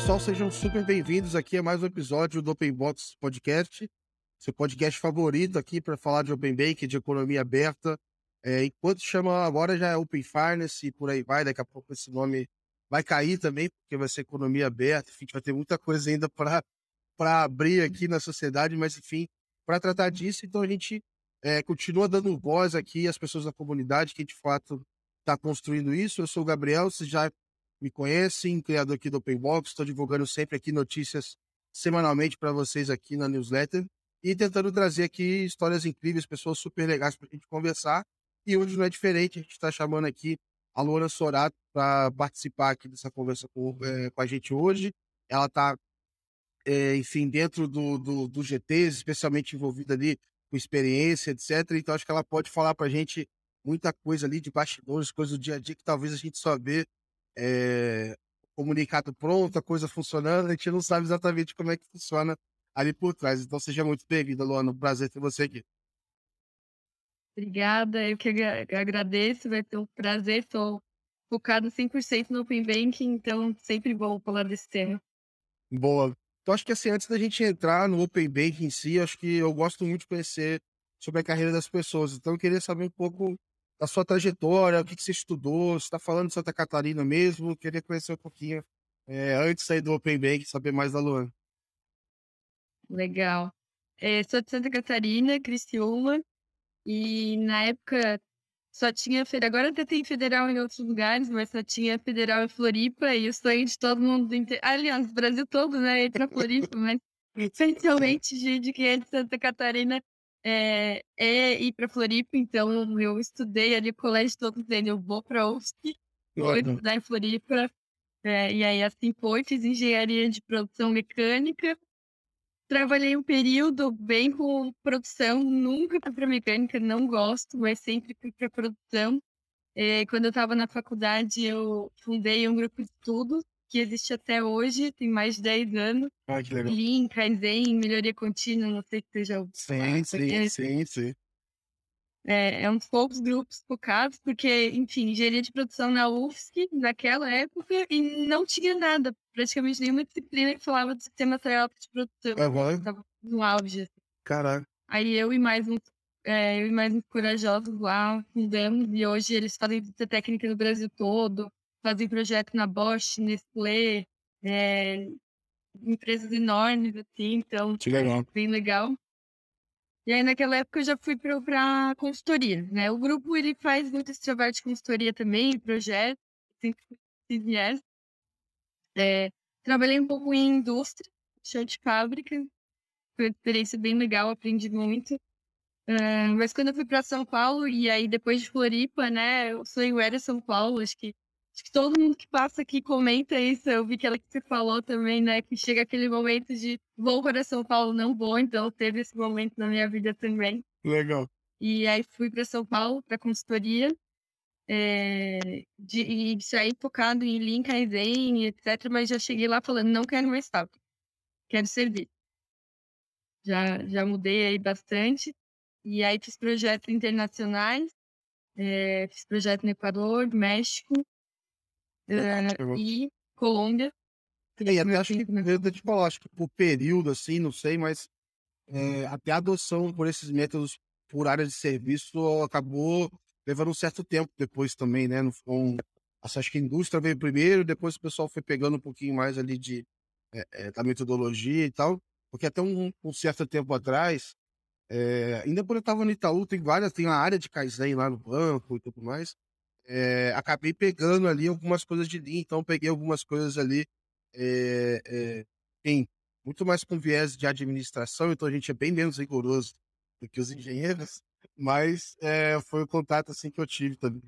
pessoal, sejam super bem-vindos aqui a mais um episódio do Open Box Podcast, seu podcast favorito aqui para falar de Open Bank, de economia aberta. É, enquanto chama agora já é Open Finance e por aí vai, daqui a pouco esse nome vai cair também, porque vai ser economia aberta, enfim, vai ter muita coisa ainda para abrir aqui na sociedade, mas enfim, para tratar disso, então a gente é, continua dando voz aqui às pessoas da comunidade que de fato está construindo isso. Eu sou o Gabriel, vocês já me conhecem, criador aqui do Open Box, estou divulgando sempre aqui notícias semanalmente para vocês aqui na newsletter e tentando trazer aqui histórias incríveis, pessoas super legais para a gente conversar. E hoje não é diferente, a gente está chamando aqui a Luana Sorato para participar aqui dessa conversa com, é, com a gente hoje. Ela está, é, enfim, dentro do, do, do GTs, especialmente envolvida ali com experiência, etc. Então acho que ela pode falar para a gente muita coisa ali de bastidores, coisas do dia a dia que talvez a gente só vê é, comunicado pronto, a coisa funcionando, a gente não sabe exatamente como é que funciona ali por trás. Então seja muito bem-vinda, Luana. Prazer ter você aqui. Obrigada, eu que agradeço, vai ter um prazer, estou focado 100% no Open Banking, então sempre bom falar desse tema. Boa. Então acho que assim, antes da gente entrar no Open Banking em si, acho que eu gosto muito de conhecer sobre a carreira das pessoas, então eu queria saber um pouco da sua trajetória, o que, que você estudou, você está falando de Santa Catarina mesmo, queria conhecer um pouquinho é, antes de sair do Open Bank, saber mais da Luana. Legal. É, sou de Santa Catarina, Criciúma, e na época só tinha federal, agora até tem federal em outros lugares, mas só tinha federal em Floripa e o sonho de todo mundo, inteiro, aliás, o Brasil todo, né, ir pra Floripa, mas especialmente de quem é de Santa Catarina é, é ir para Floripa, então eu estudei ali o colégio todo dizendo, eu vou para UFSC, vou estudar em Floripa, é, e aí assim foi, fiz engenharia de produção mecânica, Trabalhei um período bem com produção, nunca para mecânica, não gosto, mas sempre fui para produção. É, quando eu estava na faculdade, eu fundei um grupo de estudos que existe até hoje, tem mais de 10 anos. Ah, que legal. Lean, Kaizen, melhoria contínua, não sei se você já ouviu. Sim, sim, sim, sim. É, é um dos poucos grupos focados, porque, enfim, engenharia de produção na UFSC, naquela época, e não tinha nada, praticamente nenhuma disciplina que falava de sistema teórico de produção. Agora? Tava no auge. Assim. Caraca. Aí eu e mais uns, é, eu e mais uns corajosos lá fundamos, e hoje eles fazem visita técnica no Brasil todo, fazem projeto na Bosch, Nestlé, é, empresas enormes, assim, então. Que legal. Bem legal. E aí, naquela época, eu já fui para consultoria, né? O grupo, ele faz muito esse trabalho de consultoria também, projeto, sempre CVS. É, trabalhei um pouco em indústria, chão de fábrica, foi uma experiência bem legal, aprendi muito. Uh, mas quando eu fui para São Paulo, e aí depois de Floripa, né, o sonho era São Paulo, acho que Acho que todo mundo que passa aqui comenta isso. Eu vi que ela que você falou também, né? Que chega aquele momento de vou para São Paulo, não vou. Então teve esse momento na minha vida também. Legal. E aí fui para São Paulo para consultoria. É, de, e isso aí focado em Kaizen, etc. Mas já cheguei lá falando, não quero mais fábrica. Quero servir. Já, já mudei aí bastante. E aí fiz projetos internacionais. É, fiz projeto no Equador, México, uh, e Colômbia. É, e até acho que, eu te falar, acho que por período, assim, não sei, mas é, até a adoção por esses métodos por área de serviço acabou levando um certo tempo depois também, né? Não um, acho que a indústria veio primeiro, depois o pessoal foi pegando um pouquinho mais ali de, é, é, da metodologia e tal, porque até um, um certo tempo atrás, é, ainda quando eu estava no Itaú, tem várias, tem uma área de Kaizen lá no banco e tudo mais, é, acabei pegando ali algumas coisas de Lean, então peguei algumas coisas ali, é, é, em, muito mais com viés de administração, então a gente é bem menos rigoroso do que os engenheiros, mas foi o contato assim que eu tive também.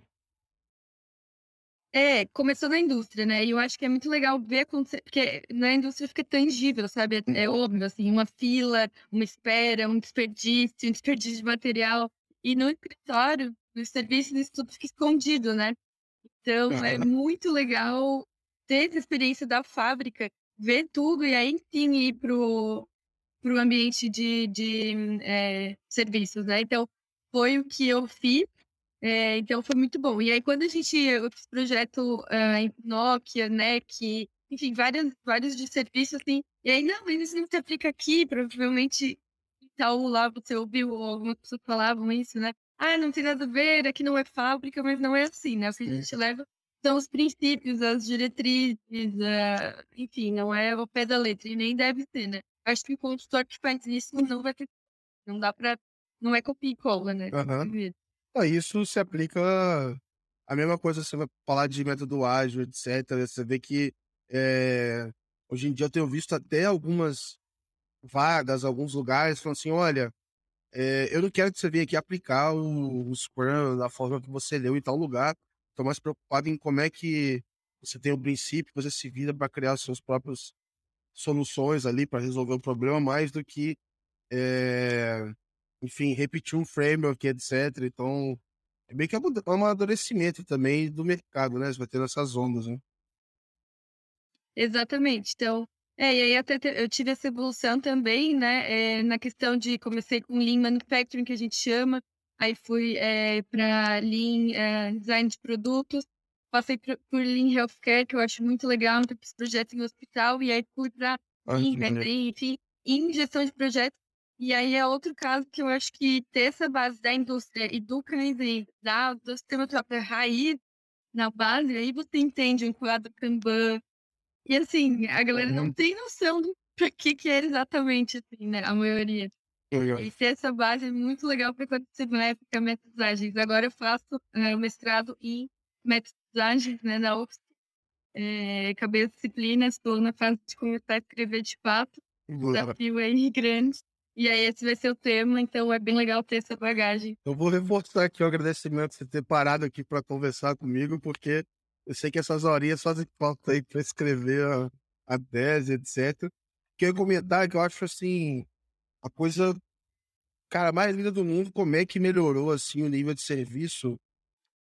É, começou na indústria, né? E eu acho que é muito legal ver acontecer, porque na indústria fica tangível, sabe? É, é óbvio, assim, uma fila, uma espera, um desperdício, um desperdício de material. E no escritório, no serviço, isso tudo fica escondido, né? Então, uhum. é muito legal ter essa experiência da fábrica, ver tudo e aí sim ir pro, pro ambiente de, de é, serviços, né? Então, foi o que eu fiz. É, então, foi muito bom. E aí, quando a gente, eu fiz projeto uh, em Nokia, NEC, enfim, várias, vários de serviço, assim. E aí, não, mas isso não se aplica aqui, provavelmente tal lá você ouviu, ou algumas pessoas falavam isso, né? Ah, não tem nada a ver, aqui não é fábrica, mas não é assim, né? O que a gente leva são os princípios, as diretrizes, enfim, não é o pé da letra, e nem deve ser, né? Acho que o consultor que faz isso não vai ter. Não dá pra. Não é copia e cola, né? Uhum. Ah, isso se aplica a mesma coisa, você vai falar de método ágil, etc. Você vê que é, hoje em dia eu tenho visto até algumas vagas, alguns lugares, falando assim: olha, é, eu não quero que você venha aqui aplicar o, o Scrum da forma que você leu em tal lugar. Estou mais preocupado em como é que você tem o princípio, você se vira para criar suas próprias soluções ali para resolver o problema, mais do que, é, enfim, repetir um framework, etc. Então, é meio que um amadurecimento também do mercado, né? Você vai tendo essas ondas, né? Exatamente. Então, é, e aí até eu tive essa evolução também, né? É, na questão de comecei com Lean Manufacturing, que a gente chama, aí fui é, para Lean é, Design de Produtos, passei por, por Lean Healthcare, que eu acho muito legal, então fiz projetos em hospital, e aí fui para Lean, enfim, em gestão de projetos. E aí é outro caso que eu acho que ter essa base da indústria e do Kaizen, da, do sistema próprio raiz na base, aí você entende o enquadro Kanban. E assim, a galera não uhum. tem noção do que, que é exatamente, assim, né? A maioria. E ter essa base é muito legal para quando você métodos ágeis. Agora eu faço uh, o mestrado em métodos ágeis, né, na UFSC. É, acabei a disciplina, estou na fase de começar a escrever de fato. Desafio aí grande. E aí esse vai ser o tema, então é bem legal ter essa bagagem. Eu vou reforçar aqui o agradecimento de você ter parado aqui para conversar comigo, porque eu sei que essas horinhas fazem falta aí para escrever a, a tese, etc. Queria comentar que eu acho assim, a coisa, cara, mais linda do mundo, como é que melhorou assim o nível de serviço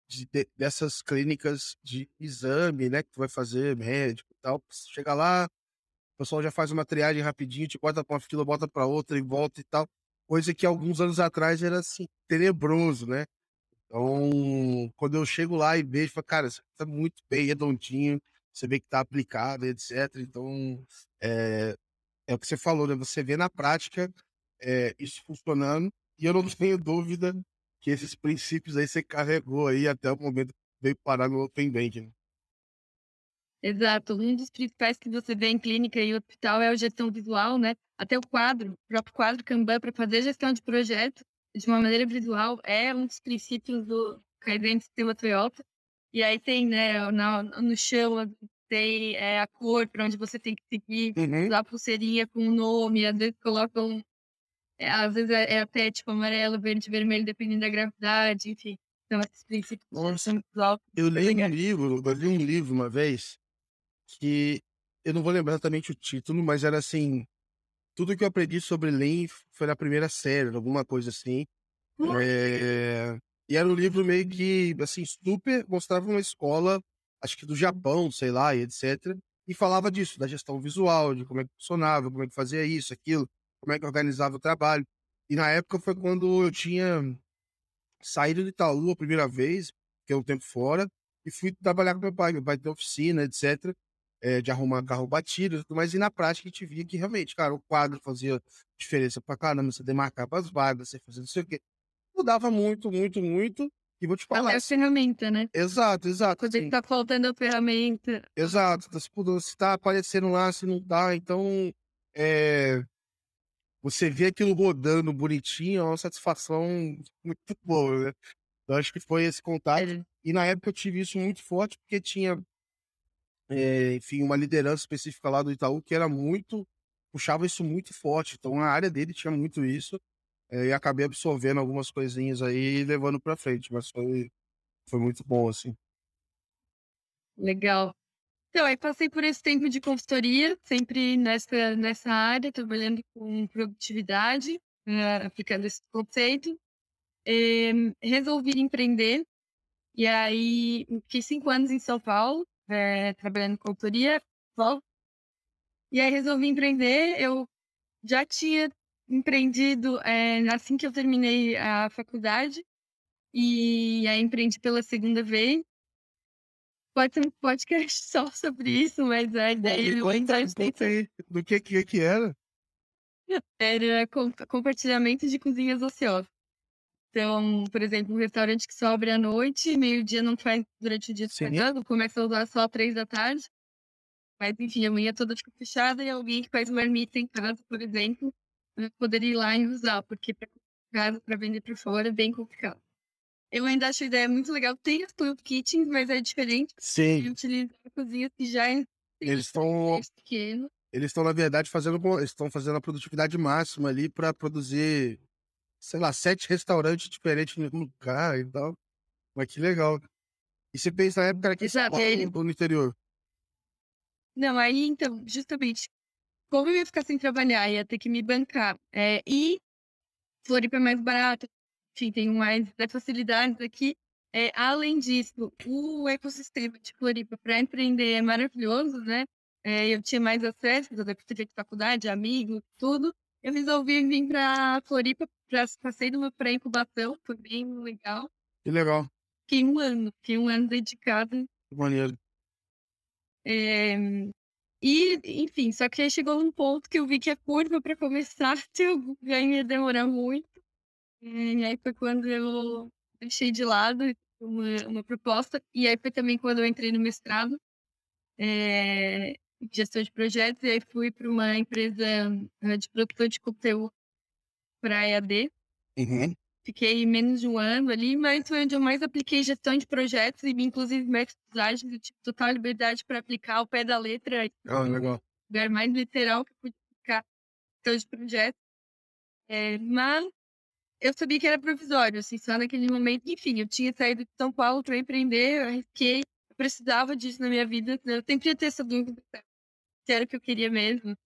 de, de, dessas clínicas de exame, né, que tu vai fazer médico e tal. Chega lá, o pessoal já faz uma triagem rapidinho, te bota pra uma fila, bota pra outra e volta e tal. Coisa que alguns anos atrás era assim, tenebroso, né? Então, quando eu chego lá e vejo, falo, cara, isso tá muito bem redondinho, você vê que tá aplicado, etc. Então, é, é o que você falou, né? Você vê na prática é, isso funcionando, e eu não tenho dúvida que esses princípios aí você carregou aí até o momento que veio parar no Open Banking. Exato. Um dos principais que você vê em clínica e hospital é a gestão visual, né? Até o quadro, o próprio quadro Kanban para fazer gestão de projeto de uma maneira visual é um dos princípios do Kaizen Sistema Toyota. E aí tem, né, no, no chão tem é, a cor para onde você tem que seguir, uhum. a pulseirinha com o nome, às vezes colocam, é, às vezes é, é, até tipo amarelo, verde, vermelho, dependendo da gravidade, enfim. Então, esses princípios Nossa, visual. Eu li um livro, eu li um livro uma vez que eu não vou lembrar exatamente o título, mas era assim: tudo que eu aprendi sobre Lean foi na primeira série, alguma coisa assim. É... E era um livro meio que, assim, super, mostrava uma escola, acho que do Japão, sei lá, e etc. E falava disso, da gestão visual, de como é que funcionava, como é que fazia isso, aquilo, como é que organizava o trabalho. E na época foi quando eu tinha saído de Itaú a primeira vez, que é um tempo fora, e fui trabalhar com meu pai. Meu pai tem oficina, etc é, de arrumar carro batido, mas e na prática a gente via que realmente, cara, o quadro fazia diferença pra caramba, você demarcava as vagas, você fazia não sei o quê. Mudava muito, muito, muito. E vou te falar. Até a ferramenta, né? Exato, exato. Quando assim. tá faltando a ferramenta. Exato. Se, se tá aparecendo lá, se não tá, então. É, você vê aquilo rodando bonitinho, é uma satisfação muito boa, né? Eu acho que foi esse contato. É. E na época eu tive isso muito forte, porque tinha é, enfim, uma liderança específica lá do Itaú que era muito, puxava isso muito forte. Então a área dele tinha muito isso. É, e acabei absorvendo algumas coisinhas aí e levando para frente, mas foi, foi muito bom, assim. Legal. Então, aí passei por esse tempo de consultoria, sempre nessa, nessa área, trabalhando com produtividade, uh, aplicando esse conceito. E, resolvi empreender, e aí fiquei cinco anos em São Paulo, é, trabalhando em consultoria. E aí resolvi empreender. Eu já tinha empreendido é, assim que eu terminei a faculdade. E aí empreendi pela segunda vez. pode ser um podcast só sobre isso, mas a ideia do que, que que era? Era compartilhamento de cozinhas ociosas. Então, por exemplo, um restaurante que só abre à noite, meio-dia não faz durante o dia trabalhando, começa a usar só às três da tarde. Mas, enfim, a manhã toda fica fechada e alguém que faz marmita em casa, por exemplo, poderia ir lá e usar, porque para casa, para vender para fora, é bem complicado. Eu ainda acho a ideia muito legal. Tem as Plant Kitchens, mas é diferente. Sim. Utilizar cozinha que já é eles estão eles estão na verdade fazendo estão fazendo a produtividade máxima ali para produzir sei lá sete restaurantes diferentes no lugar e tal mas que legal e você pensa na época que Exato, ele... no interior não aí então justamente como eu ia ficar sem trabalhar ia ter que me bancar é, e Floripa é mais barato enfim tem mais facilidades aqui é, além disso, o ecossistema de Floripa para empreender é maravilhoso, né? É, eu tinha mais acesso, eu ter feito faculdade, amigos, tudo. Eu resolvi vir para Floripa, pra, passei numa pré-incubação, foi bem legal. Que legal. Fiquei um ano, fiquei um ano dedicado. Que maneiro. É, e, enfim, só que aí chegou um ponto que eu vi que a curva para começar, eu ia demorar muito. E aí foi quando eu deixei de lado uma, uma proposta. E aí foi também quando eu entrei no mestrado, é, gestão de projetos, e aí fui para uma empresa de produção de conteúdo para EAD. Uhum. Fiquei menos de um ano ali, mas foi onde eu mais apliquei gestão de projetos e inclusive métodos ágeis. Eu tive total liberdade para aplicar ao pé da letra. Ah, legal. Lugar mais literal que eu pude aplicar gestão de projetos. É, mas eu sabia que era provisório, assim, só naquele momento. Enfim, eu tinha saído de São Paulo para empreender, eu arrisquei, eu precisava disso na minha vida. Eu sempre ia ter essa dúvida se era o que eu queria mesmo.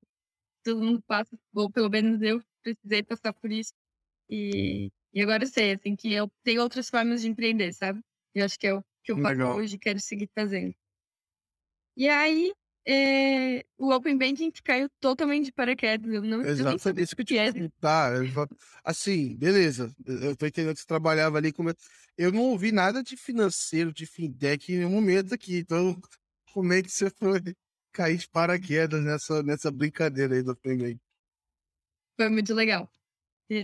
Todo mundo passa, ou pelo menos eu precisei passar por isso. E, e agora eu sei, assim, que eu tenho outras formas de empreender, sabe? Eu acho que é o que eu faço hoje e quero seguir fazendo. E aí, é, o Open Banking caiu totalmente de paraquedas. Eu não Exato, isso que eu te é. tá, Assim, beleza. Eu tô entendendo que você trabalhava ali como. Eu não ouvi nada de financeiro, de fintech em nenhum momento aqui. Então, como é que você foi cair de paraquedas nessa, nessa brincadeira aí do Banking? Foi muito legal.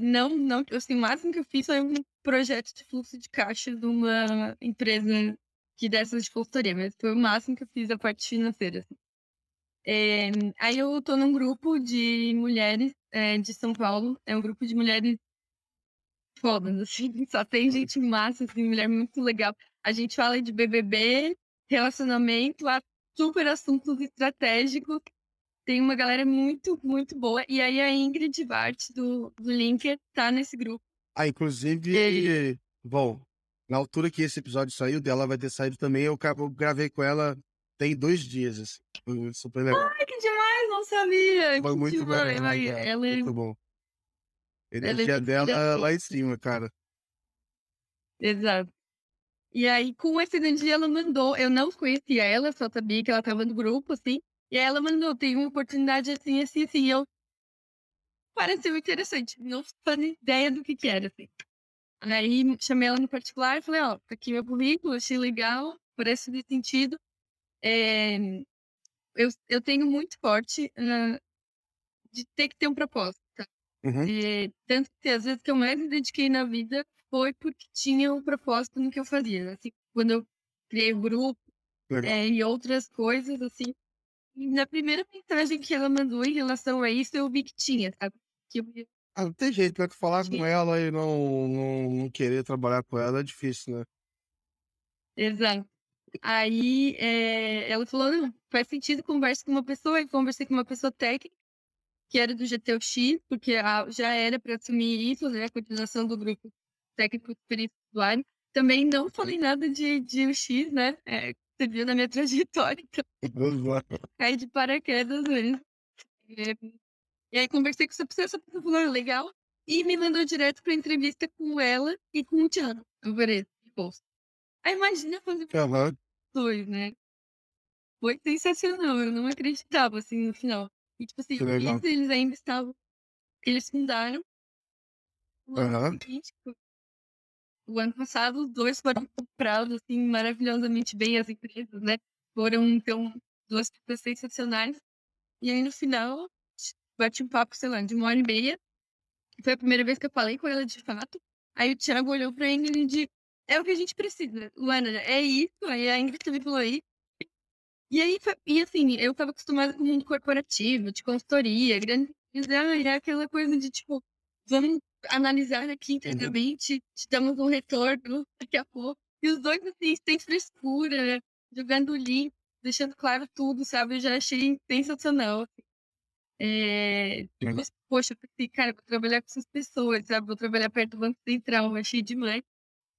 Não, não, assim, o máximo que eu fiz foi um projeto de fluxo de caixa de uma empresa que dessas de consultoria, mas foi o máximo que eu fiz a parte financeira. Assim. É, aí eu tô num grupo de mulheres é, de São Paulo. É um grupo de mulheres fodas, assim. Só tem gente massa, assim, mulher muito legal. A gente fala de BBB, relacionamento, super assuntos estratégicos. Tem uma galera muito, muito boa. E aí a Ingrid Bart, do, do Linker, tá nesse grupo. Ah, inclusive, e... bom, na altura que esse episódio saiu, dela vai ter saído também, eu gravei com ela tem dois dias, assim. Foi super legal. Ai, que demais, não sabia. Foi que muito demais. bom. Ela, ela é... Muito bom. A energia ela é... dela lá em cima, cara. Exato. E aí, com essa energia, ela mandou. Eu não conhecia ela, só sabia que ela estava no grupo, assim. E aí ela mandou, tem uma oportunidade assim, assim, assim. E eu. Pareceu interessante. Não fazia ideia do que, que era, assim. Aí chamei ela no particular e falei, ó, tá aqui meu currículo, achei legal, parece de sentido é, eu, eu tenho muito forte de ter que ter um propósito. Tá? Uhum. É, tanto que às vezes que eu mais me dediquei na vida foi porque tinha um propósito no que eu fazia. Assim, quando eu criei o grupo é, e outras coisas, assim. Na primeira mensagem que ela mandou em relação a isso, eu vi que tinha, sabe? Que eu... Ah, não tem jeito, né? Falar com ela e não, não, não querer trabalhar com ela é difícil, né? Exato. Aí é, ela falou: não, faz sentido, conversa com uma pessoa. E conversei com uma pessoa técnica, que era do GTOX, porque a, já era para assumir isso, né, a coordenação do grupo técnico usuário. Também não falei nada de, de UX, né? É, você viu na minha trajetória. Então, caí de paraquedas mesmo. É, e aí conversei com essa pessoa, essa pessoa falou: legal. E me mandou direto para entrevista com ela e com o Thiago Alvarez, de bolsa. Aí imagina fazer uhum dois, né? Foi sensacional, eu não acreditava, assim, no final. E, tipo assim, isso eles ainda estavam. Eles fundaram. Uhum. O ano passado, os dois foram comprados, assim, maravilhosamente bem as empresas, né? Foram, então, duas pessoas sensacionais. E aí, no final, bati um papo, sei lá, de uma hora e meia. Foi a primeira vez que eu falei com ela, de fato. Aí o Thiago olhou pra Ingrid e é o que a gente precisa. Luana, é isso. Aí a Ingrid também falou aí. E aí, e assim, eu tava acostumada com o mundo corporativo, de consultoria, grande. É aquela coisa de tipo, vamos analisar aqui uhum. internamente, te damos um retorno daqui a pouco. E os dois, assim, sem frescura, jogando limpo, deixando claro tudo, sabe? Eu já achei sensacional. Assim. É... Mas, poxa, eu pensei, cara, vou trabalhar com essas pessoas, sabe? Vou trabalhar perto do Banco Central, achei demais.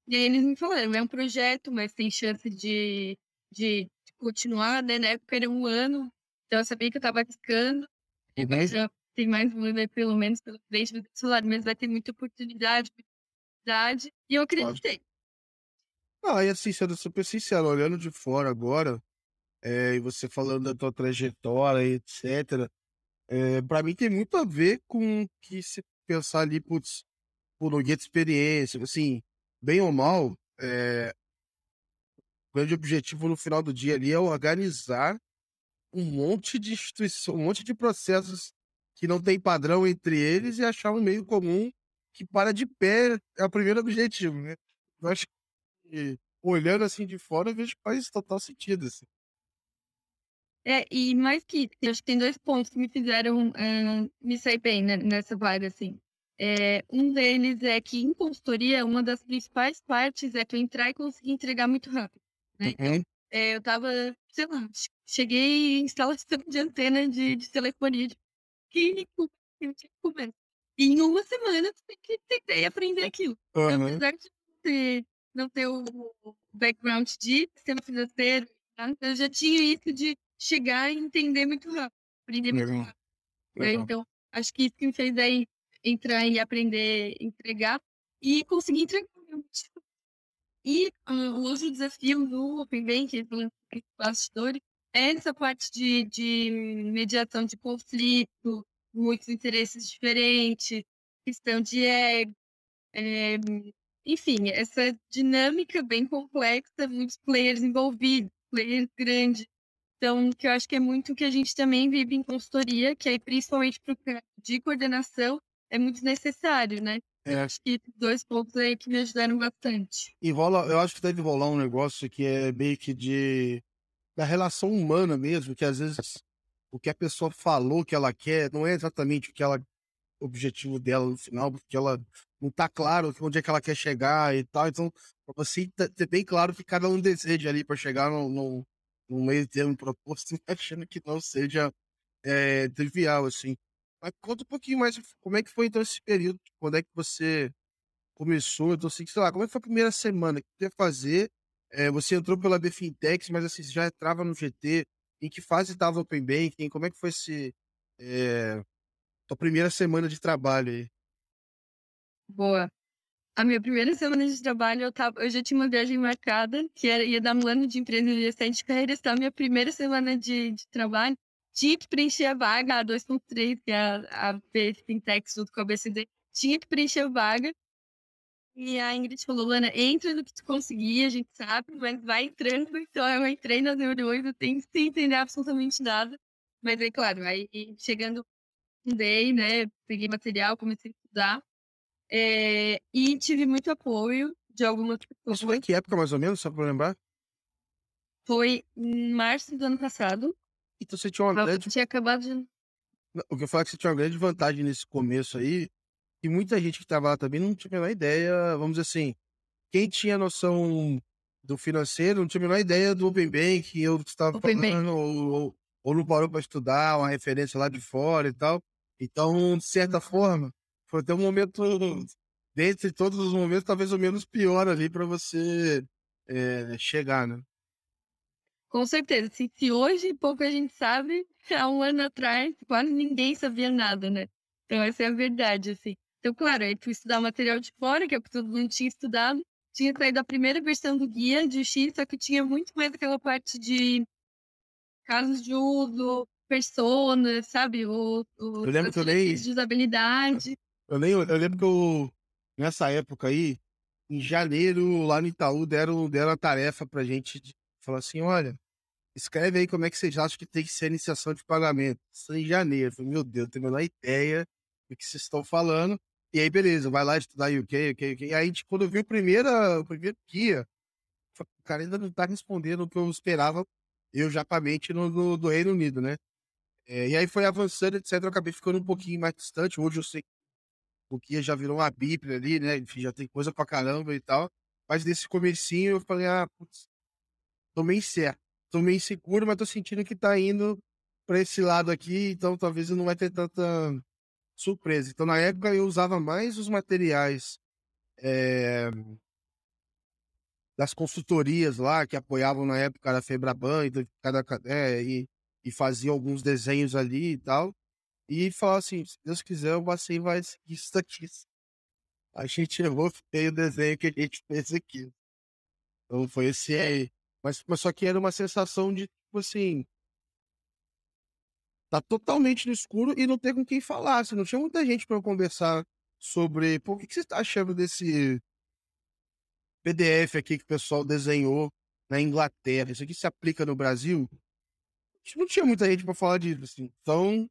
E aí eles me falaram, é um projeto, mas tem chance de, de continuar, né? Na época era um ano, então eu sabia que eu estava arriscando. Uhum. Tem mais um ano aí, pelo menos, pelo frente do celular, mas vai ter muita oportunidade, oportunidade, e eu acreditei. Ah, e assim, sendo super sincero, olhando de fora agora, é, e você falando da tua trajetória, etc., é, para mim tem muito a ver com que se pensar ali, putz, por um guia de experiência, assim, bem ou mal, é, o grande objetivo no final do dia ali é organizar um monte de instituições, um monte de processos que não tem padrão entre eles e achar um meio comum que para de pé é o primeiro objetivo, né? Eu acho que olhando assim de fora, eu vejo que faz total sentido. Assim. É, e mais que eu acho que tem dois pontos que me fizeram uh, me sair bem né, nessa vaga, assim. É, um deles é que em consultoria, uma das principais partes é tu entrar e conseguir entregar muito rápido. Né? Uhum. É, eu tava, sei lá, cheguei em instalação de antena de, de telefonia de que eu tinha que comer. E em uma semana tu tem que tentei aprender aquilo. Uhum. Apesar de não ter, não ter o background de sistema financeiro, tá? eu já tinha isso de chegar e entender muito rápido, aprender muito Legal. rápido. Né? Legal. Então, acho que isso que me fez aí entrar e aprender, entregar e conseguir entregar. E uh, o outro desafio do Open Bank, do bastidores, é essa parte de, de mediação de conflito, muitos interesses diferentes, questão de ego, é, enfim, essa dinâmica bem complexa, muitos players envolvidos, players grandes, então, que eu acho que é muito o que a gente também vive em consultoria, que aí, principalmente para o de coordenação, é muito necessário, né? É. Acho que dois pontos aí que me ajudaram bastante. E rola, eu acho que deve rolar um negócio que é meio que de da relação humana mesmo, que às vezes o que a pessoa falou que ela quer não é exatamente o que ela objetivo dela no final, porque ela não tá claro onde é que ela quer chegar e tal. Então, para você ter bem claro que cada um deseja ali para chegar no, no, no meio termo proposto, achando que não seja é, trivial, assim. Mas conta um pouquinho mais como é que foi então esse período, quando é que você começou, então assim, sei lá, como é que foi a primeira semana que você ia fazer? É, você entrou pela Bfintex, mas assim, você já entrava no GT, em que fase estava o Open Banking? Como é que foi esse, é, tua primeira semana de trabalho aí? Boa. A minha primeira semana de trabalho, eu, tava, eu já tinha uma viagem marcada, que era, ia dar um ano de empresa de carreira. Então, a minha primeira semana de, de trabalho, tinha que preencher a vaga, a 2.3, que é a, a junto com a BCD, tinha que preencher a vaga. E a Ingrid falou, Lana, entra no que tu conseguir, a gente sabe, mas vai entrando. Então, eu entrei nas reuniões, eu tenho que entender absolutamente nada. Mas aí, claro, aí chegando day, né, peguei material, comecei a estudar. É, e tive muito apoio de algumas pessoas. Isso foi em que época, mais ou menos, só para lembrar? Foi em março do ano passado. Então você tinha uma eu grande. Tinha acabado de. O que eu falo é que você tinha uma grande vantagem nesse começo aí, e muita gente que estava lá também não tinha a menor ideia, vamos dizer assim, quem tinha noção do financeiro não tinha a menor ideia do Open Bank, eu estava falando, ou, ou, não parou para estudar, uma referência lá de fora e tal. Então, de certa forma, foi até um momento, dentre todos os momentos, talvez o menos pior ali para você é, chegar, né? Com certeza. Se, se hoje pouca gente sabe, há um ano atrás quase ninguém sabia nada, né? Então essa é a verdade, assim. Então, claro, aí tu estudar material de fora, que é porque todo mundo tinha estudado, tinha saído a primeira versão do guia de X, só que tinha muito mais aquela parte de casos de uso, persona, sabe? O, o, eu lembro que eu leio. De usabilidade. Eu, lembro, eu lembro que eu, nessa época aí, em janeiro, lá no Itaú, deram, deram a tarefa pra gente. De, falar assim: olha, escreve aí como é que vocês acham que tem que ser a iniciação de pagamento. Isso em janeiro. Eu falei, meu Deus, não tenho a menor ideia do que vocês estão falando. E aí, beleza, vai lá estudar UK, UK, UK. E aí, tipo, quando eu vi o primeiro, o primeiro guia, o cara ainda não tá respondendo o que eu esperava, eu japamente, no, no, do Reino Unido, né? É, e aí foi avançando, etc. Eu acabei ficando um pouquinho mais distante. Hoje eu sei que o guia já virou uma bíblia ali, né? Enfim, já tem coisa pra caramba e tal. Mas nesse comecinho eu falei, ah, putz, tô meio certo. Tô meio inseguro, mas tô sentindo que tá indo pra esse lado aqui, então talvez não vai ter tanta surpresa. Então, na época, eu usava mais os materiais é, das consultorias lá, que apoiavam na época a Febraban, então, cada, é, e, e fazia alguns desenhos ali e tal. E falava assim: se Deus quiser, o Bacen vai isso daqui. A gente errou feio o desenho que a gente fez aqui. Então foi esse aí. Mas, mas só que era uma sensação de, tipo assim, tá totalmente no escuro e não tem com quem falar. Assim, não tinha muita gente para conversar sobre. Pô, o que, que você está achando desse PDF aqui que o pessoal desenhou na Inglaterra? Isso aqui se aplica no Brasil? Não tinha muita gente para falar disso, assim. Então,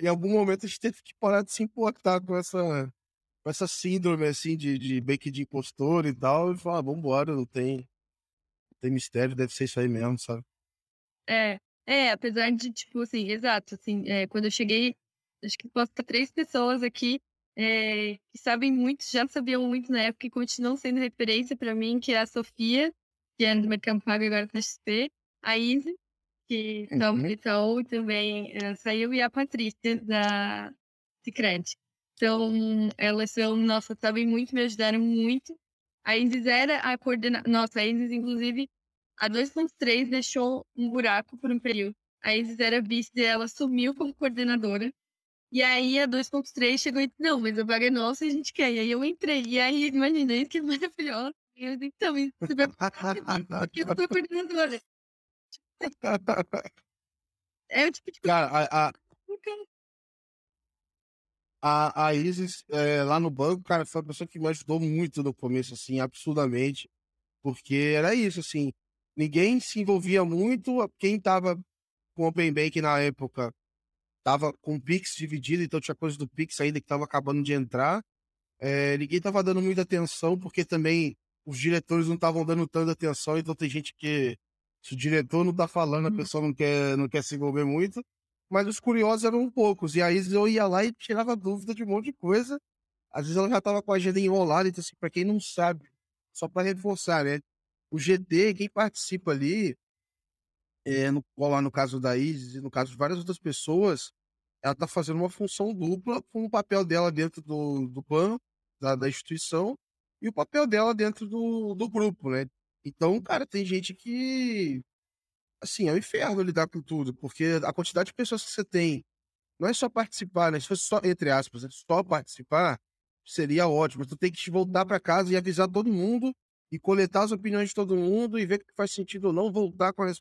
em algum momento a gente teve que parar de se importar com essa, com essa síndrome, assim, de, de de impostor e tal, e falar, vambora, não tem, não tem mistério, deve ser isso aí mesmo, sabe? É, é, apesar de, tipo, assim, exato, assim, é, quando eu cheguei, acho que posso estar três pessoas aqui é, que sabem muito, já sabiam muito na época e continuam sendo referência para mim, que é a Sofia, que é do Mercado Pago agora na XP, a Izzy, que uhum. então, também uh, saiu, e a Patrícia, da Cicred. Então, elas são, nossa, sabem muito, me ajudaram muito. A Isis era a coordenadora, nossa, a Isis, inclusive, a 2.3 deixou um buraco por um período. A Isis era vice dela, sumiu como coordenadora. E aí a 2.3 chegou e disse, não, mas a vaga é nossa e a gente quer. E aí eu entrei. E aí, imagina, isso que é maravilhoso. E eu disse, então, você vai porque eu sou coordenadora. é o tipo de Cara, a, a, a, a Isis, é, lá no banco, cara, foi a pessoa que me ajudou muito no começo, assim, absurdamente. Porque era isso, assim, ninguém se envolvia muito. Quem tava com Open Bank na época tava com o Pix dividido, então tinha coisa do Pix ainda que tava acabando de entrar. É, ninguém tava dando muita atenção, porque também os diretores não estavam dando tanta atenção, então tem gente que, se o diretor não tá falando, a uhum. pessoa não quer, não quer se envolver muito. Mas os curiosos eram poucos, e aí eu ia lá e tirava dúvida de um monte de coisa. Às vezes ela já tava com a agenda enrolada, então assim, pra quem não sabe, só para reforçar, né? O GT, quem participa ali, é, no, lá no caso da Isis e no caso de várias outras pessoas, ela está fazendo uma função dupla com o papel dela dentro do, do plano, da, da instituição, e o papel dela dentro do, do grupo, né? Então, cara, tem gente que. Assim, é um inferno lidar com tudo, porque a quantidade de pessoas que você tem não é só participar, né? Se fosse só, entre aspas, só participar, seria ótimo. Tu tem que voltar para casa e avisar todo mundo e coletar as opiniões de todo mundo e ver o que faz sentido ou não, voltar com as.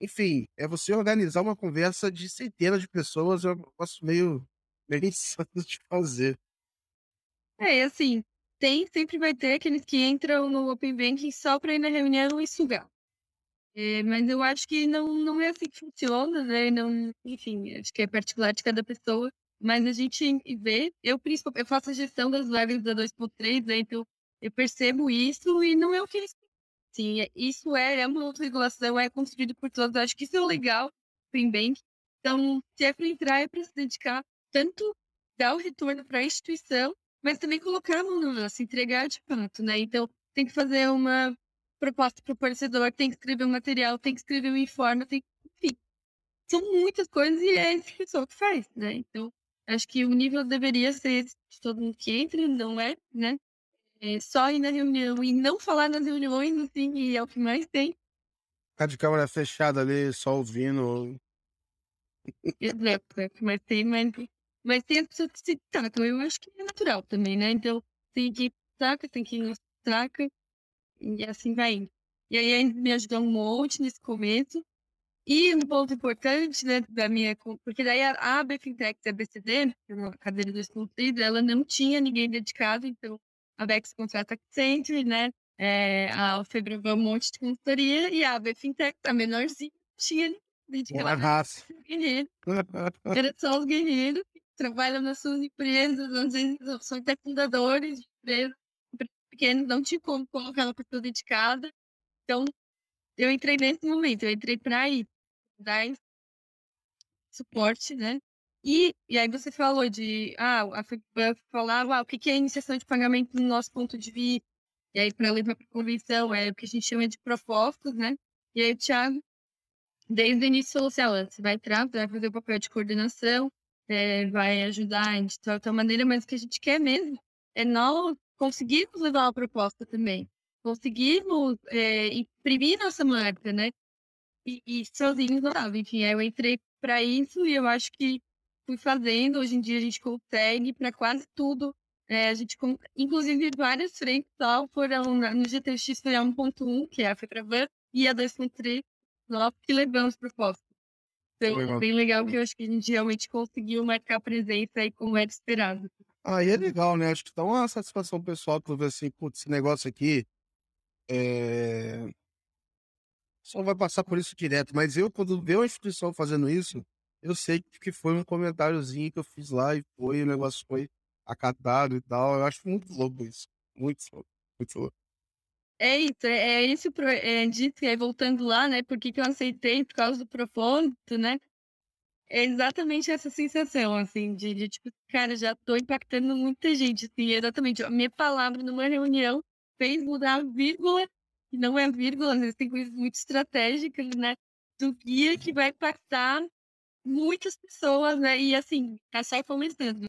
Enfim, é você organizar uma conversa de centenas de pessoas, é um negócio meio, meio insano de fazer. É, assim, tem, sempre vai ter aqueles que entram no Open Banking só para ir na reunião e sugar. É, mas eu acho que não, não é assim que funciona, né? Não, enfim, acho que é particular de cada pessoa. Mas a gente vê, eu principalmente eu faço a gestão das vagas da 2.3, né? Então eu percebo isso e não é o que. Sim, é, isso é, é uma autorregulação, é construído por todos. Eu acho que isso é o legal do Inbank. Então, se é para entrar, é para se dedicar tanto dar o retorno para a instituição, mas também colocar a mão no se entregar de fato, né? Então, tem que fazer uma proposta para o fornecedor, tem que escrever um material, tem que escrever um informe, tem enfim. São muitas coisas e é a instituição que faz, né? Então, acho que o nível deveria ser de todo mundo que entra, não é, né? É só ir na reunião e não falar nas reuniões, assim, e é o que mais tem. Ficar de câmera fechada ali, só ouvindo. Exato, é o que mais tem, mas, mas tem as pessoas que se tacam. Eu acho que é natural também, né? Então, tem que ir saca, tem que saca, e assim vai indo. E aí me ajudou um monte nesse começo. E um ponto importante, né, da minha. Porque daí a, a BFintech da BCD, a cadeira do estudo, ela não tinha ninguém dedicado, então a Bex contrata Accenture, né? É, a Febraban um monte de consultoria e a Bfintech tá menorzinha, tinha uma raça. Era só os guerreiros que trabalham nas suas empresas, às vezes são até fundadores de empresas pequenas, não tinha como colocar uma pessoa dedicada. Então, eu entrei nesse momento, eu entrei para ir dar suporte, né? E, e aí você falou de, ah, a FEBAN falava, ah, o que é iniciação de pagamento no nosso ponto de vista, e aí para levar para a convenção, é o que a gente chama de propostas, né? E aí o Thiago, desde o início, falou assim, ah, você vai entrar, vai fazer o papel de coordenação, é, vai ajudar de outra maneira, mas o que a gente quer mesmo é nós conseguirmos levar uma proposta também, conseguirmos é, imprimir nossa marca, né? E, e sozinhos não dava. Enfim, aí eu entrei para isso e eu acho que fui fazendo. Hoje em dia a gente consegue para quase tudo. É, a gente, inclusive, várias frentes tal, foram no GTX foi a 1.1, que é a FETRAVAN, e a 2.3, que levamos propostas. Então, legal. bem legal que eu acho que a gente realmente conseguiu marcar presença aí como era esperado. Aí é legal, né? Acho que dá uma satisfação pessoal tu ver assim, putz, esse negócio aqui é... só vai passar por isso direto. Mas eu, quando vejo a instituição fazendo isso, eu sei que foi um comentáriozinho que eu fiz lá e foi, o negócio foi acatado e tal. Eu acho muito louco isso. Muito louco. Muito louco. É isso, é, é esse é, disso, aí voltando lá, né? Por que, que eu aceitei? Por causa do propósito, né? É exatamente essa sensação, assim, de, de tipo, cara, já tô impactando muita gente, assim, exatamente. A minha palavra numa reunião fez mudar a vírgula, e não é vírgula, às vezes tem coisas muito estratégicas, né? Do guia que vai impactar muitas pessoas, né? E assim, tá só começando.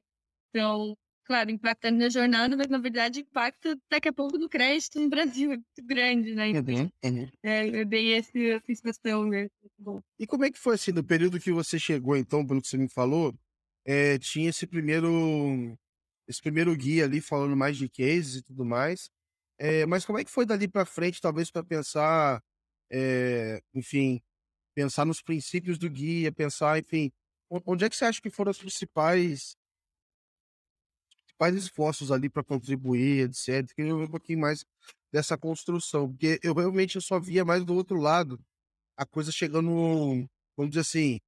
Então, claro, impactando na jornada, mas na verdade impacta daqui a pouco no crédito no Brasil, é muito grande, né? Então, uhum, É, é bem essa, essa expressão, né? Bom. E como é que foi assim, no período que você chegou, então, pelo que você me falou, é, tinha esse primeiro esse primeiro guia ali falando mais de cases e tudo mais. É, mas como é que foi dali para frente, talvez para pensar, é, enfim, pensar nos princípios do guia, pensar, enfim, onde é que você acha que foram os principais, principais esforços ali para contribuir, etc. Queria ver um pouquinho mais dessa construção, porque eu realmente eu só via mais do outro lado a coisa chegando, vamos dizer assim,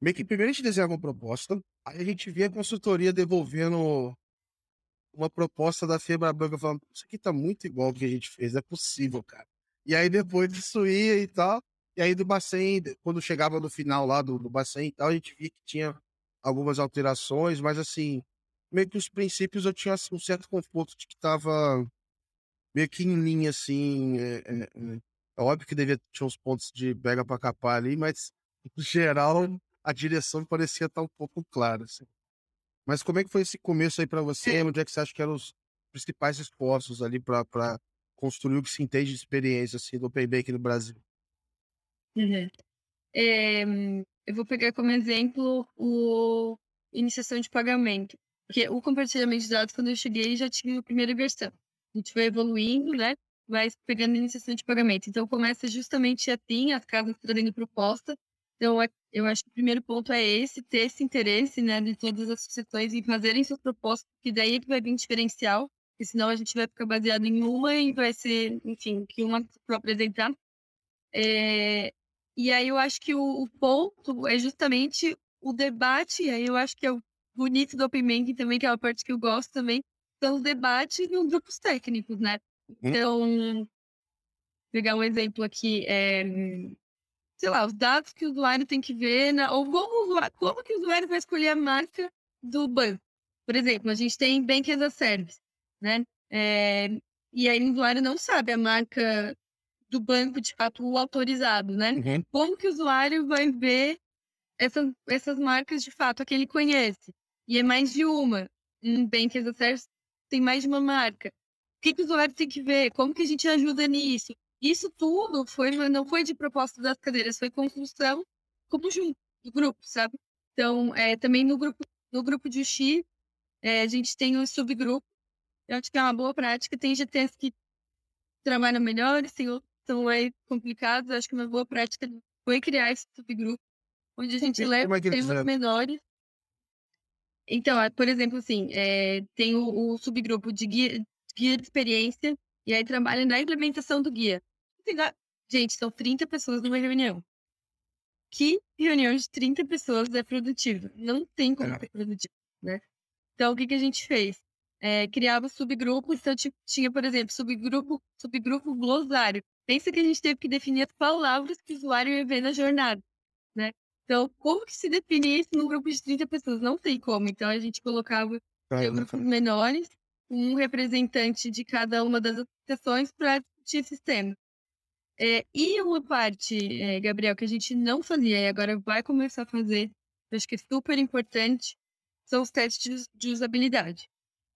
meio que primeiro a gente desenhava uma proposta, aí a gente via a consultoria devolvendo uma proposta da Febra Branca falando, isso aqui tá muito igual ao que a gente fez, é possível, cara. E aí depois disso ia e tal, e aí do Bacen, quando chegava no final lá do, do Bacen e tal, a gente via que tinha algumas alterações, mas assim, meio que os princípios eu tinha assim, um certo conforto de que tava meio que em linha, assim. É, é, é, é óbvio que devia ter uns pontos de pega para capar ali, mas no geral a direção parecia estar um pouco clara. Assim. Mas como é que foi esse começo aí para você? Onde é que você acha que eram os principais esforços ali para construir o que se entende de experiência assim, do Open Bank no Brasil? Uhum. É, eu vou pegar como exemplo o iniciação de pagamento. Porque o compartilhamento de dados, quando eu cheguei, já tinha a primeira versão. A gente foi evoluindo, né? Vai pegando iniciação de pagamento. Então, começa justamente assim, as casas trazendo proposta. Então, é, eu acho que o primeiro ponto é esse, ter esse interesse, né, de todas as associações em fazerem suas propostas, que daí é que vai vir diferencial, porque senão a gente vai ficar baseado em uma e vai ser, enfim, que uma para apresentar. É, e aí eu acho que o, o ponto é justamente o debate, e aí eu acho que é o bonito do Open Banking também, que é uma parte que eu gosto também, são os debates em grupos técnicos, né? Hum. Então, pegar um exemplo aqui, é, sei lá, os dados que o usuário tem que ver, na, ou como, como que o usuário vai escolher a marca do banco. Por exemplo, a gente tem Bank as a Service, né? É, e aí o usuário não sabe a marca do banco, de fato, autorizado, né? Uhum. Como que o usuário vai ver essas, essas marcas, de fato, que ele conhece? E é mais de uma. Um Bank as a Service tem mais de uma marca. O que, que o usuário tem que ver? Como que a gente ajuda nisso? Isso tudo foi, não foi de proposta das cadeiras, foi construção como junto, do grupo, sabe? Então, é, também no grupo, no grupo de X, é, a gente tem um subgrupo. Eu acho que é uma boa prática. Tem GTs que trabalham melhor, tem outros são mais complicados. Acho que uma boa prática foi criar esse subgrupo, onde a gente leva temas menores Então, por exemplo, assim, é, tem o, o, subgrupo de guia, guia de experiência, e aí trabalha na implementação do guia. Gente, são 30 pessoas numa reunião. Que reunião de 30 pessoas é produtiva? Não tem como ser produtiva, né? Então, o que, que a gente fez? É, criava subgrupos, então tinha, por exemplo, subgrupo, subgrupo glossário. Pensa que a gente teve que definir as palavras que o usuário ia ver na jornada, né? Então, como que se definia isso num grupo de 30 pessoas? Não tem como. Então, a gente colocava é, grupos menores, um representante de cada uma das sessões para discutir esse tema. É, e uma parte, é, Gabriel, que a gente não fazia e agora vai começar a fazer, acho que é super importante, são os testes de usabilidade.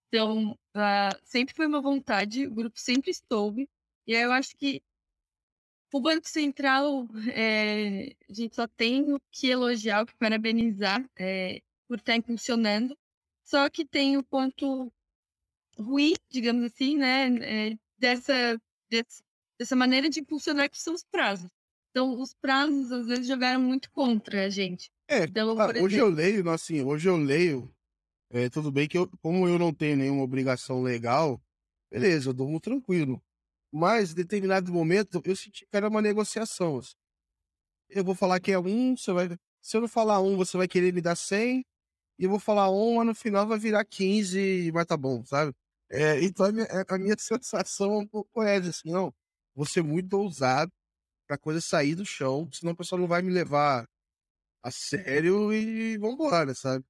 Então, uh, sempre foi uma vontade, o grupo sempre estoube, e aí eu acho que o Banco Central, é, a gente só tem o que elogiar, o que parabenizar é, por estar funcionando, só que tem o ponto ruim, digamos assim, né, é, dessa, dessa maneira de funcionar que são os prazos. Então, os prazos, às vezes, jogaram muito contra a gente. É, então, ah, hoje eu leio, assim, hoje eu leio, é, tudo bem que eu, como eu não tenho nenhuma obrigação legal, beleza, eu durmo tranquilo. Mas, em determinado momento, eu senti que era uma negociação. Assim. Eu vou falar que é um, você vai... Se eu não falar um, você vai querer me dar 100, e eu vou falar um, mas no final vai virar 15, mas tá bom, sabe? É, então, a minha, a minha sensação é um pouco é assim, não, vou ser muito ousado pra coisa sair do chão, senão o pessoal não vai me levar a sério e vambora, sabe?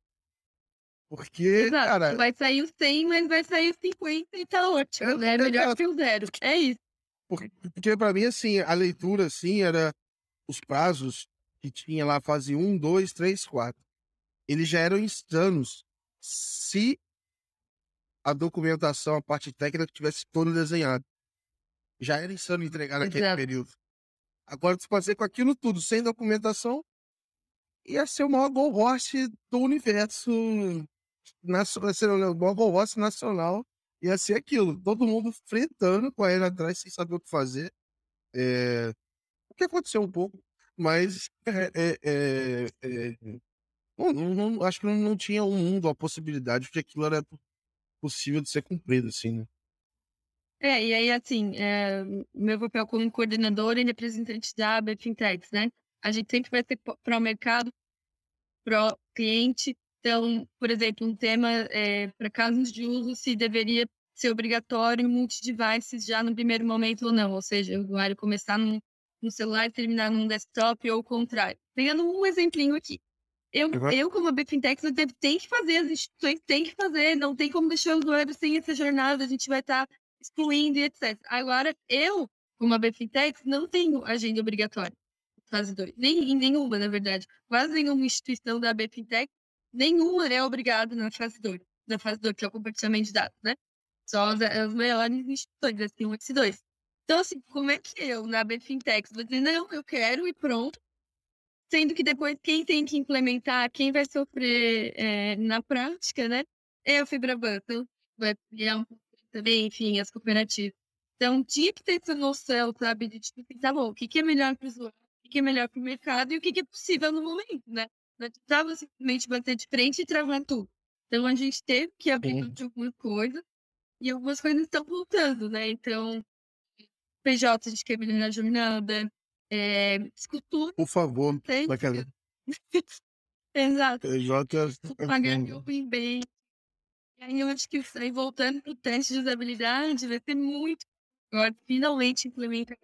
Porque, Exato. cara. Vai sair o 100, mas vai sair o 50 e tá ótimo. É, né? Melhor é, que o zero. É isso. Porque, porque pra mim, assim, a leitura, assim, era os prazos que tinha lá, fase 1, 2, 3, 4. Eles já eram instanos se a documentação, a parte técnica tivesse todo desenhado. Já era insano entregar naquele Exato. período. Agora, tu fazer com aquilo tudo, sem documentação, ia ser o maior gol do universo. Nacional, nacional. Ia ser aquilo. Todo mundo fretando, correndo atrás, sem saber o que fazer. É... O que aconteceu um pouco, mas é, é, é, é não, não, acho que não, tinha um mundo, a possibilidade de aquilo era possível de ser cumprido, assim, né? É, e aí, assim, é, meu papel como coordenador e representante da AB Fintechs, né? A gente sempre vai ser para o mercado, para o cliente. Então, por exemplo, um tema é, para casos de uso, se deveria ser obrigatório multi-devices já no primeiro momento ou não. Ou seja, o usuário começar no, no celular e terminar num desktop ou o contrário. Pegando um exemplinho aqui. Eu, uhum. eu como a Bfintech, tem que fazer, as instituições têm que fazer, não tem como deixar o usuário sem essa jornada, a gente vai estar tá excluindo e etc. Agora, eu, como a Bfintech, não tenho agenda obrigatória, fase 2. Nem, nenhuma, na verdade. Quase nenhuma instituição da Bfintech, nenhuma é obrigada na fase 2, na fase 2, que é o compartilhamento de dados, né? Só as, as maiores instituições, assim, 1 e 2. Então, assim, como é que eu, na Bfintech, vou dizer, não, eu quero e pronto, Sendo que depois quem tem que implementar, quem vai sofrer é, na prática, né? É o Fibrabanco, vai criar um também, enfim, as cooperativas. Então, tinha que ter essa noção, sabe, de tipo, assim, tá bom, o que, que é melhor para o usuário, o que, é melhor para o mercado e o que, que é possível no momento, né? Não estava simplesmente bater de frente e travar tudo. Então, a gente teve que abrir de alguma coisa e algumas coisas estão voltando, né? Então, PJ, a gente quer melhorar a jornada, é, escultura. Por favor, tem. Daquela... Exato. Pagar meu bem. E aí eu acho que aí, voltando para o teste de usabilidade, vai ser muito agora finalmente implementar.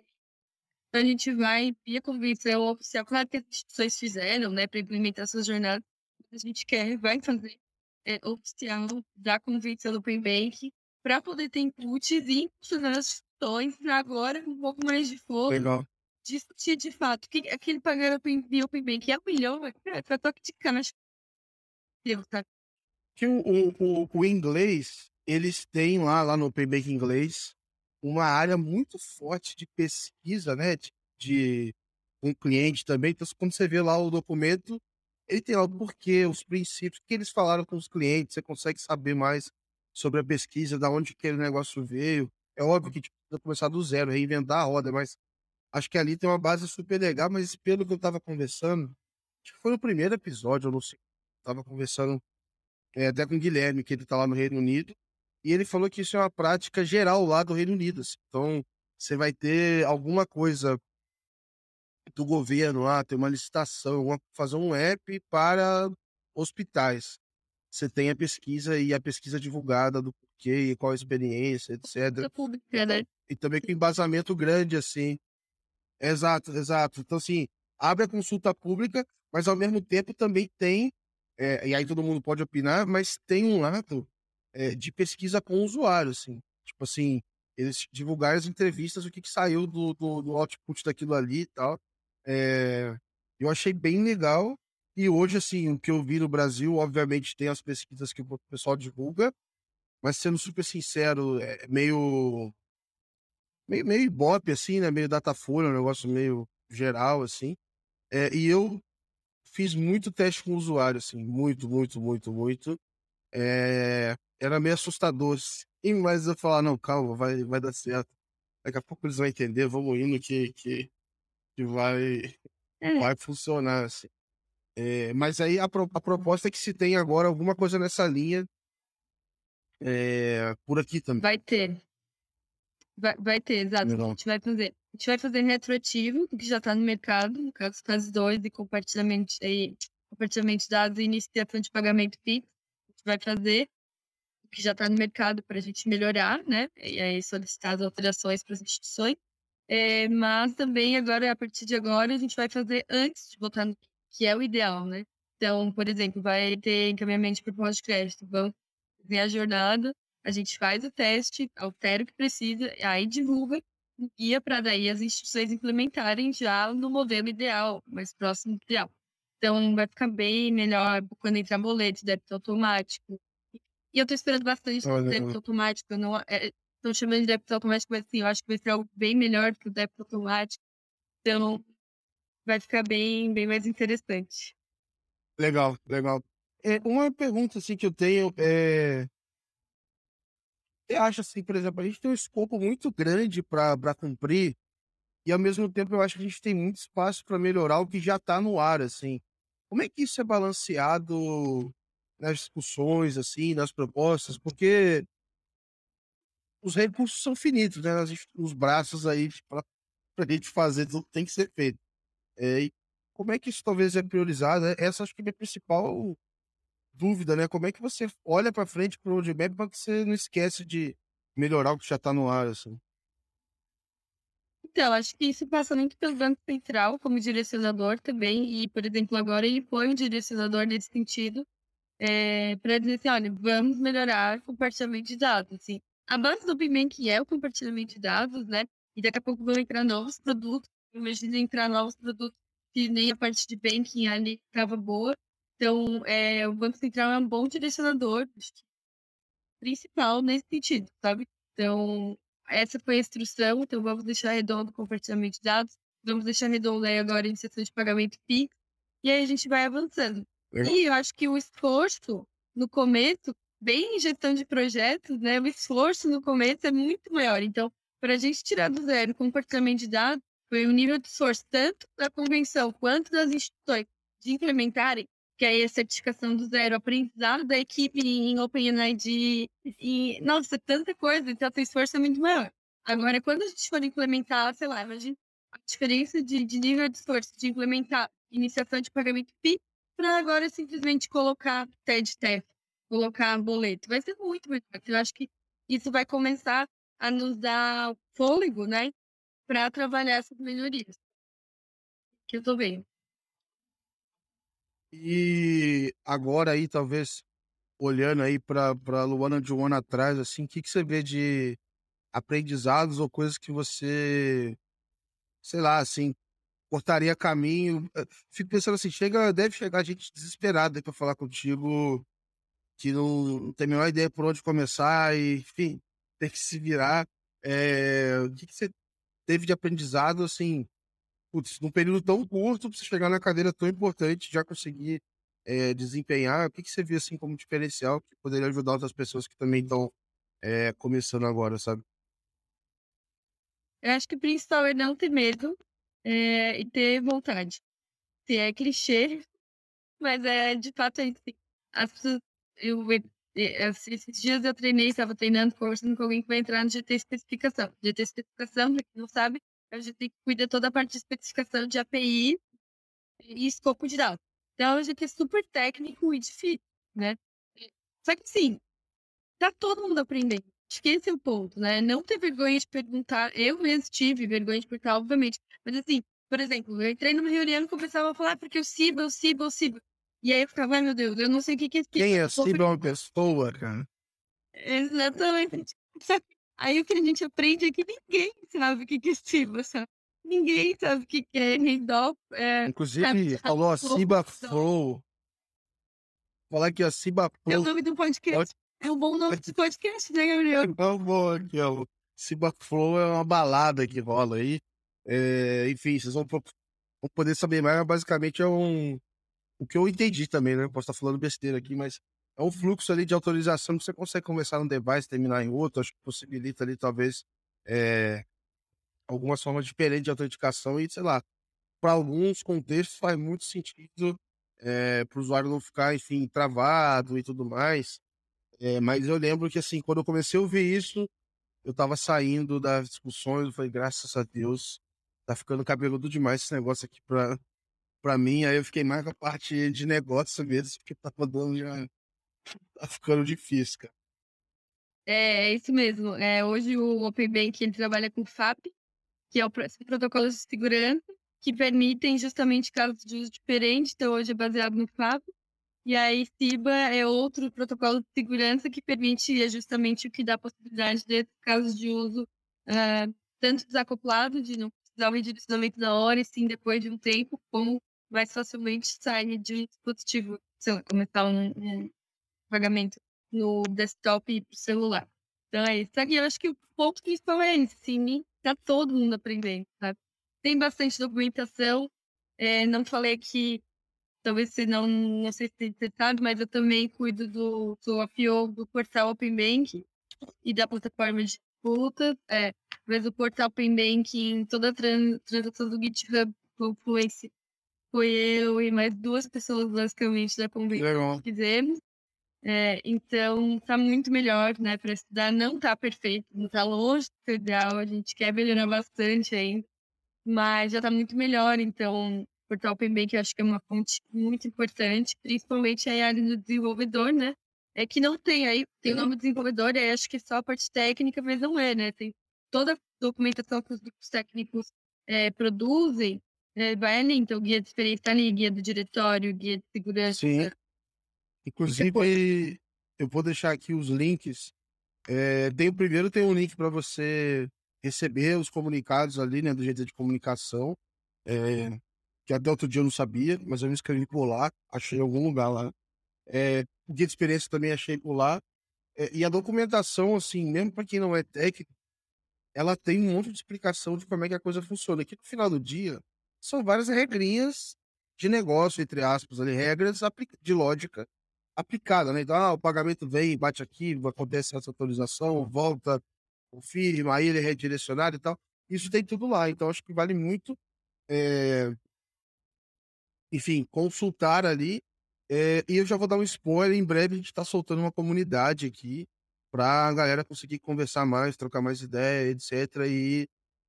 A gente vai, via convenção oficial, claro que as instituições fizeram, né, para implementar suas jornadas, a gente quer, vai fazer é, oficial da convenção do Open Bank para poder ter inputs e impulsionar as instituições para agora um pouco mais de foco. Legal discutir de fato que aquele pagamento Open Bank é um milhão, é pra toque de cana. Que o, o, o, inglês, eles têm lá, lá no Open Bank inglês, uma área muito forte de pesquisa, né? De, de um cliente também. Então, quando você vê lá o documento, ele tem lá o porquê, os princípios, que eles falaram com os clientes, você consegue saber mais sobre a pesquisa, da onde aquele negócio veio. É óbvio que tipo, precisa começar do zero, reinventar a roda, mas Acho que ali tem uma base super legal, mas pelo que eu tava conversando, acho que foi no primeiro episódio, eu não sei. Tava conversando é, até com o Guilherme, que ele está lá no Reino Unido, e ele falou que isso é uma prática geral lá do Reino Unido. Assim. Então, você vai ter alguma coisa do governo lá, tem uma licitação, fazer um app para hospitais. Você tem a pesquisa e a pesquisa divulgada do porquê, qual a experiência, etc. Pública, né? E também com embasamento grande, assim. Exato, exato. Então, assim, abre a consulta pública, mas ao mesmo tempo também tem, é, e aí todo mundo pode opinar, mas tem um lado é, de pesquisa com o usuário, assim. Tipo assim, eles divulgaram as entrevistas, o que, que saiu do, do, do output daquilo ali e tal. É, eu achei bem legal. E hoje, assim, o que eu vi no Brasil, obviamente, tem as pesquisas que o pessoal divulga, mas sendo super sincero, é meio. meio, meio ibope, assim, né? Meio datafolha, um negócio meio geral, assim. É, e eu fiz muito teste com o usuário, assim, muito, muito, muito, muito. É, era meio assustador, assim, mas eu falar, não, calma, vai, vai dar certo. Daqui a pouco eles vão entender, vamos indo que, que, que vai, É. vai funcionar, assim. É, mas aí a, pro- a proposta é que se tem agora alguma coisa nessa linha é, por aqui também. Vai ter. Vai, vai ter, exato. A Legal. gente vai fazer. A gente vai fazer retroativo, que já está no mercado, no caso, fase 2 de compartilhamento, e, compartilhamento de dados e iniciação de pagamento PIX. A gente vai fazer que já está no mercado para a gente melhorar, né? E aí solicitar as alterações para as instituições. É, mas também agora, a partir de agora, a gente vai fazer antes de botar no que é o ideal, né? Então, por exemplo, vai ter encaminhamento para proposta de crédito. Vamos fazer a jornada, a gente faz o teste, altera o que precisa, aí divulga guia para daí as instituições implementarem já no modelo ideal, mais próximo do ideal. Então, vai ficar bem melhor quando entrar boleto, débito automático. E eu tô esperando bastante do Olha, débito automático. Eu não, é, tô chamando de débito automático, mas assim, eu acho que vai ser algo bem melhor que o débito automático. Então, vai ficar bem, bem mais interessante. Legal, legal. É, uma pergunta assim que eu tenho é. Você acha assim, por exemplo, a gente tem um escopo muito grande para cumprir, e ao mesmo tempo eu acho que a gente tem muito espaço para melhorar o que já está no ar, assim. Como é que isso é balanceado nas discussões, assim, nas propostas? Porque os recursos são finitos, né? Os braços aí para a gente fazer tem que ser feito. É, e como é que isso talvez é priorizado? né? Essa acho que é a minha principal dúvida, né? Como é que você olha para frente para o roadmap para que você não esquece de melhorar o que já está no ar, assim? Então, acho que isso passa muito pelo Banco Central como direcionador também, e, por exemplo, agora ele põe um direcionador nesse sentido, para dizer assim, olha, vamos melhorar o compartilhamento de dados, assim. A base do Open Banking é o compartilhamento de dados, né? E daqui a pouco vão entrar novos produtos, imagina entrar novos produtos que nem a parte de banking ali estava boa. Então, é, o Banco Central é um bom direcionador, que principal nesse sentido, sabe? Então, essa foi a instrução, então vamos deixar redondo o compartilhamento de dados, vamos deixar redondo aí agora a iniciação de pagamento PIX, e aí a gente vai avançando. E eu acho que o esforço no começo, bem em gestão de projetos, né? O esforço no começo é muito maior. Então, para a gente tirar do zero o compartilhamento de dados, foi um nível de esforço tanto da convenção quanto das instituições de implementarem, que aí a certificação do zero, aprendizado da equipe em OpenID, e, nossa, tanta coisa, então o esforço é muito maior. Agora, quando a gente for implementar, sei lá, a diferença de, de nível de esforço de implementar iniciação de pagamento PIX para agora simplesmente colocar TED TEF, colocar boleto. Vai ser muito fácil. Eu acho que isso vai começar a nos dar fôlego, né, para trabalhar essas melhorias que eu tô vendo. E agora aí, talvez, olhando aí para Luana de um ano atrás, assim, o que, que você vê de aprendizados ou coisas que você, sei lá, assim, cortaria caminho? Eh, Fico pensando assim, chega, deve chegar gente desesperada para falar contigo, que não, não tem a menor ideia por onde começar e, enfim, ter que se virar. É, o que, que você teve de aprendizado, assim, putz, num período tão curto, pra você chegar na cadeira tão importante, já conseguir eh, desempenhar, o que, que você vê assim como diferencial que poderia ajudar outras pessoas que também estão eh, começando agora, sabe? Eu acho que o principal é não ter medo é, e ter vontade. Se é clichê, mas é de fato é isso. As pessoas, eu, esses dias eu treinei, estava treinando, conversando com alguém que vai entrar no GT especificação. GT especificação, para quem não sabe, é o GT que cuida toda a parte de especificação de API e escopo de dados. Então, é um GT super técnico e difícil, né? Só que, sim, tá todo mundo aprendendo. Acho que esse é o ponto, né? Não ter vergonha de perguntar. Eu mesmo tive vergonha de perguntar, obviamente. Mas, assim, por exemplo, eu entrei numa reunião e começava a falar porque o CIBA, o CIBA, o CIBA. E aí eu ficava, ai meu Deus, eu não sei o que, que é Quem é Ciba é uma pessoa, cara? Exatamente. Aí o que a gente aprende é que ninguém sabe o que, que é Ciba, sabe? Ninguém sabe o que, que é handoff. É, Inclusive, falou a Ciba Flow. Falar aqui, a Ciba Flow. É o nome do podcast. É um bom nome de podcast, né, Gabriel? É um bom aqui, ó. Ciba Flow é uma balada que rola aí. É, enfim, vocês vão, vão poder saber mais. Basicamente é um o que eu entendi também, né? Posso estar falando besteira aqui, mas é um fluxo ali de autorização que você consegue começar num device, terminar em outro. Acho que possibilita ali, talvez, é, algumas formas diferentes de autenticação e, sei lá, para alguns contextos faz muito sentido é, para o usuário não ficar, enfim, travado e tudo mais. É, mas eu lembro que, assim, quando eu comecei a ouvir isso, eu estava saindo das discussões, eu falei, graças a Deus, tá ficando cabeludo demais esse negócio aqui para para mim, aí eu fiquei mais com a parte de negócio mesmo, porque tava dando já. tá ficando difícil, cara. É, é isso mesmo. É, hoje o Open Bank ele trabalha com FAP, que é o protocolo de segurança, que permitem justamente casos de uso diferentes, então hoje é baseado no FAP. E aí, CIBA é outro protocolo de segurança que permite justamente o que dá possibilidade de casos de uso uh, tanto desacoplado, de não precisar o redirecionamento da hora, e sim depois de um tempo, como mais facilmente sair de um dispositivo, sei lá, começar um, um pagamento no desktop e pro celular. Então é isso. Aqui eu acho que o ponto principal é esse, sim, tá todo mundo aprendendo, sabe? Tem bastante documentação. É, não falei que talvez você não, não sei se você sabe, mas eu também cuido do, do APO do portal Open Bank e da plataforma de disputa. É, mas o portal Open Bank em toda a trans, transação do GitHub Confluence foi eu e mais duas pessoas, basicamente, da convenção que fizemos. É, então, tá muito melhor, né, para estudar. Não tá perfeito, não tá longe do ideal, a gente quer melhorar bastante ainda, mas já tá muito melhor. Então, Portal Open Bank eu acho que é uma fonte muito importante, principalmente a área do desenvolvedor, né? É que não tem aí, tem o nome do desenvolvedor, aí acho que é só a parte técnica, mas não é, né? Tem toda a documentação que os grupos técnicos é, produzem, é, vai ali, então, guia de experiência tá ali, guia do diretório, guia de segurança. Sim. Inclusive, eu vou deixar aqui os links. É, tem, primeiro tem um link para você receber os comunicados ali, né, do jeito de comunicação, é, que até outro dia eu não sabia, mas eu me inscrevi por lá, achei algum lugar lá. É, guia de experiência também achei por lá. É, e a documentação, assim, mesmo para quem não é técnico, ela tem um monte de explicação de como é que a coisa funciona. Aqui no final do dia, são várias regrinhas de negócio, entre aspas, ali, regras de lógica aplicada, né? Então, ah, o pagamento vem, bate aqui, acontece essa atualização, volta, confirma, aí ele é redirecionado e tal. Isso tem tudo lá, então acho que vale muito, é... enfim, consultar ali. É... E eu já vou dar um spoiler, em breve a gente está soltando uma comunidade aqui para a galera conseguir conversar mais, trocar mais ideia, etc. E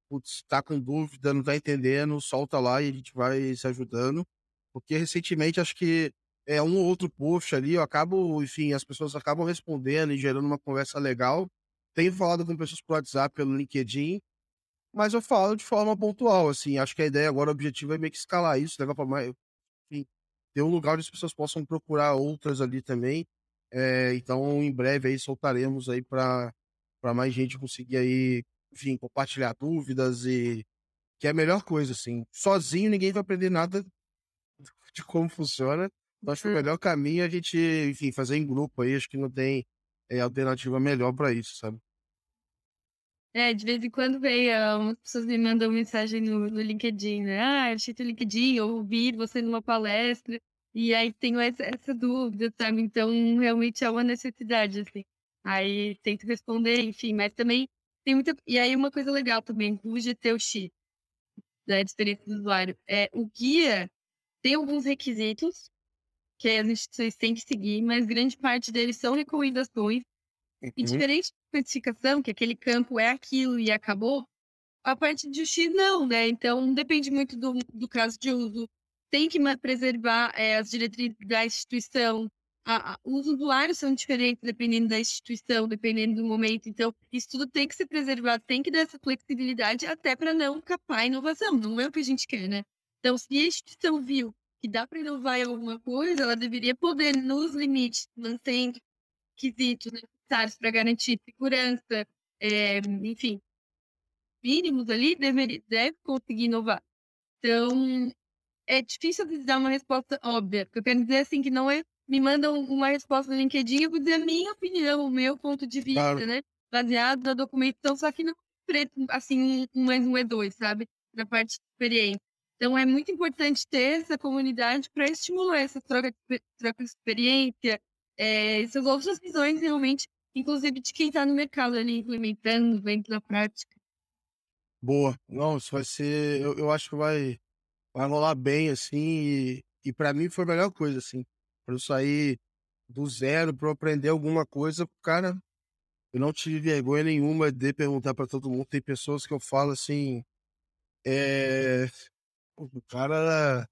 putz, tá com dúvida, não tá entendendo, solta lá e a gente vai se ajudando. Porque recentemente acho que é um ou outro post ali, eu acabo, enfim, as pessoas acabam respondendo e gerando uma conversa legal. Tenho falado com pessoas por WhatsApp, pelo LinkedIn, mas eu falo de forma pontual, assim. Acho que a ideia agora, o objetivo é meio que escalar isso, levar para mais. Ter um lugar onde as pessoas possam procurar outras ali também. É, então, em breve aí soltaremos aí para mais gente conseguir aí enfim, compartilhar dúvidas e que é a melhor coisa, assim. Sozinho ninguém vai aprender nada de como funciona. Então, acho que o melhor caminho é a gente, enfim, fazer em grupo aí. Acho que não tem é, alternativa melhor para isso, sabe? É, de vez em quando vem, umas pessoas me mandam mensagem no, no LinkedIn, né? Ah, achei teu LinkedIn, eu ouvi você numa palestra, e aí tenho essa, essa dúvida, sabe? Então, realmente é uma necessidade, assim. Aí tento responder, enfim, mas também tem muita... E aí uma coisa legal também, o GTUX, da experiência do usuário, é o guia tem alguns requisitos que as instituições têm que seguir, mas grande parte deles são recomendações. E diferente de especificação, que aquele campo é aquilo e acabou, a parte de X não, né? Então depende muito do, do caso de uso. Tem que preservar é, as diretrizes da instituição. A, a, os usuários são diferentes dependendo da instituição, dependendo do momento. Então, isso tudo tem que ser preservado, tem que dar essa flexibilidade até para não capar a inovação. Não é o que a gente quer, né? Então, se a instituição viu que dá para inovar em alguma coisa, ela deveria poder, nos limites, mantendo quesitos necessários para garantir segurança, é, enfim, mínimos ali, deve, deve conseguir inovar. Então, é difícil de dar uma resposta óbvia. Eu quero dizer assim, que não é me mandam uma resposta no LinkedIn, eu vou dizer a minha opinião, o meu ponto de vista, claro. né? Baseado na documentação, só que não preto, assim, um mais um é dois, sabe? Na parte de experiência. Então, é muito importante ter essa comunidade para estimular essa troca de, troca de experiência, é, essas outras visões realmente, inclusive de quem está no mercado ali implementando, vendo na prática. Boa. Não, isso vai ser. Eu, eu acho que vai, vai rolar bem, assim. E, e para mim foi a melhor coisa, assim. Pra eu sair do zero, pra eu aprender alguma coisa, cara. Eu não tive vergonha nenhuma de perguntar para todo mundo. Tem pessoas que eu falo assim. É, o cara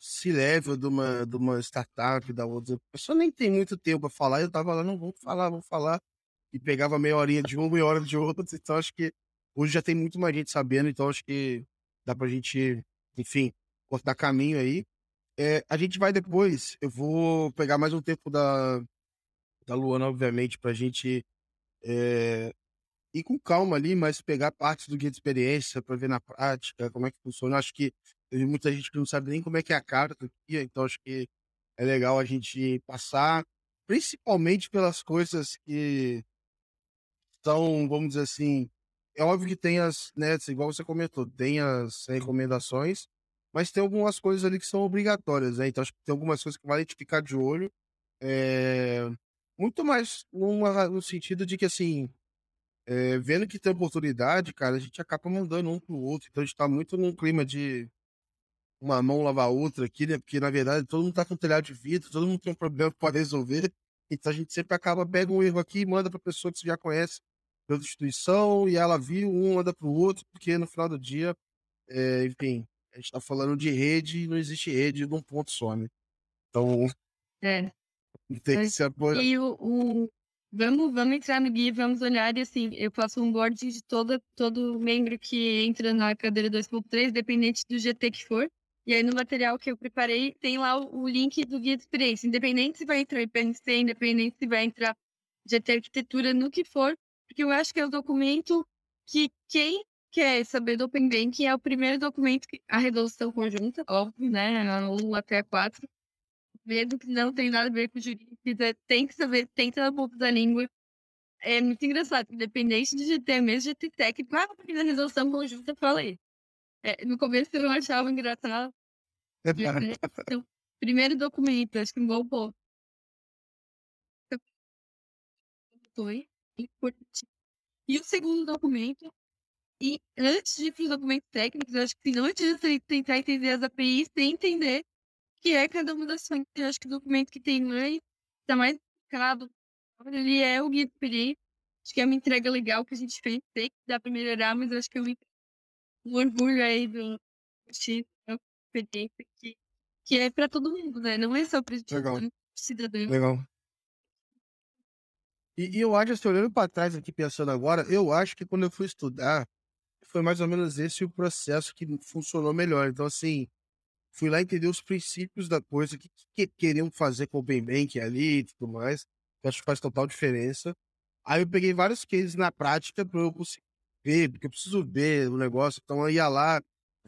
se leva de uma, de uma startup, da outra. A pessoa nem tem muito tempo para falar. Eu tava lá, não, vamos falar, vamos falar. E pegava meia horinha de uma, meia hora de outra. Então acho que Hoje já tem muito mais gente sabendo, então acho que dá pra gente, enfim, cortar caminho aí. É, a gente vai depois, eu vou pegar mais um tempo da, da Luana, obviamente, pra gente é, ir com calma ali, mas pegar partes do guia de experiência para ver na prática como é que funciona. Acho que tem muita gente que não sabe nem como é que é a cara do guia, então acho que é legal a gente passar, principalmente pelas coisas que são, vamos dizer assim, é óbvio que tem as, né, igual você comentou, tem as recomendações, mas tem algumas coisas ali que são obrigatórias, né? Então acho que tem algumas coisas que vale te ficar de olho. É... Muito mais numa, no sentido de que, assim, é, vendo que tem oportunidade, cara, a gente acaba mandando um pro outro. Então a gente tá muito num clima de uma mão lavar a outra aqui, né? Porque, na verdade, todo mundo tá com telhado de vidro, todo mundo tem um problema para resolver. Então a gente sempre acaba, pega um erro aqui e manda pra pessoa que você já conhece pela instituição e ela viu um anda para o outro, porque no final do dia, é, enfim, a gente está falando de rede e não existe rede de um ponto só, né? Então, é. tem que se apoiar. E o, o, vamos, vamos entrar no guia, vamos olhar e assim, eu faço um board de todo, todo membro que entra na cadeira 2.3, dependente do GT que for. E aí no material que eu preparei tem lá o, o link do guia de experiência, independente se vai entrar IPNC, independente se vai entrar GT arquitetura, no que for, porque eu acho que é o documento que quem quer saber do Open Banking é o primeiro documento que a resolução conjunta, óbvio, né? A 1 até a 4. Mesmo que não tem nada a ver com jurídico, tem que saber, tem que estar na ponta da língua. É muito engraçado, independente de GT, mesmo GT técnico, ah, na resolução conjunta falei. É, no começo eu achava engraçado. É então, primeiro documento, acho que um bom ponto. Foi. E o segundo documento, e antes de ir para os documentos técnicos, acho que não adianta tentar entender as APIs sem entender o que é cada uma das fontes. Eu acho que o documento que tem mais, está mais explicado, ele é o guia de experiência. Acho que é uma entrega legal que a gente fez, sei que dá para melhorar, mas acho que é um, um orgulho aí do X, experiência que, que é para todo mundo, né? Não é só para o cidadão. Legal. E, e eu acho, assim, olhando para trás aqui, pensando agora, eu acho que quando eu fui estudar, foi mais ou menos esse o processo que funcionou melhor. Então, assim, fui lá entender os princípios da coisa, o que, que queriam fazer com o Bank ali e tudo mais. Eu acho que faz total diferença. Aí eu peguei vários cases na prática para eu conseguir ver, porque eu preciso ver o negócio. Então eu ia lá,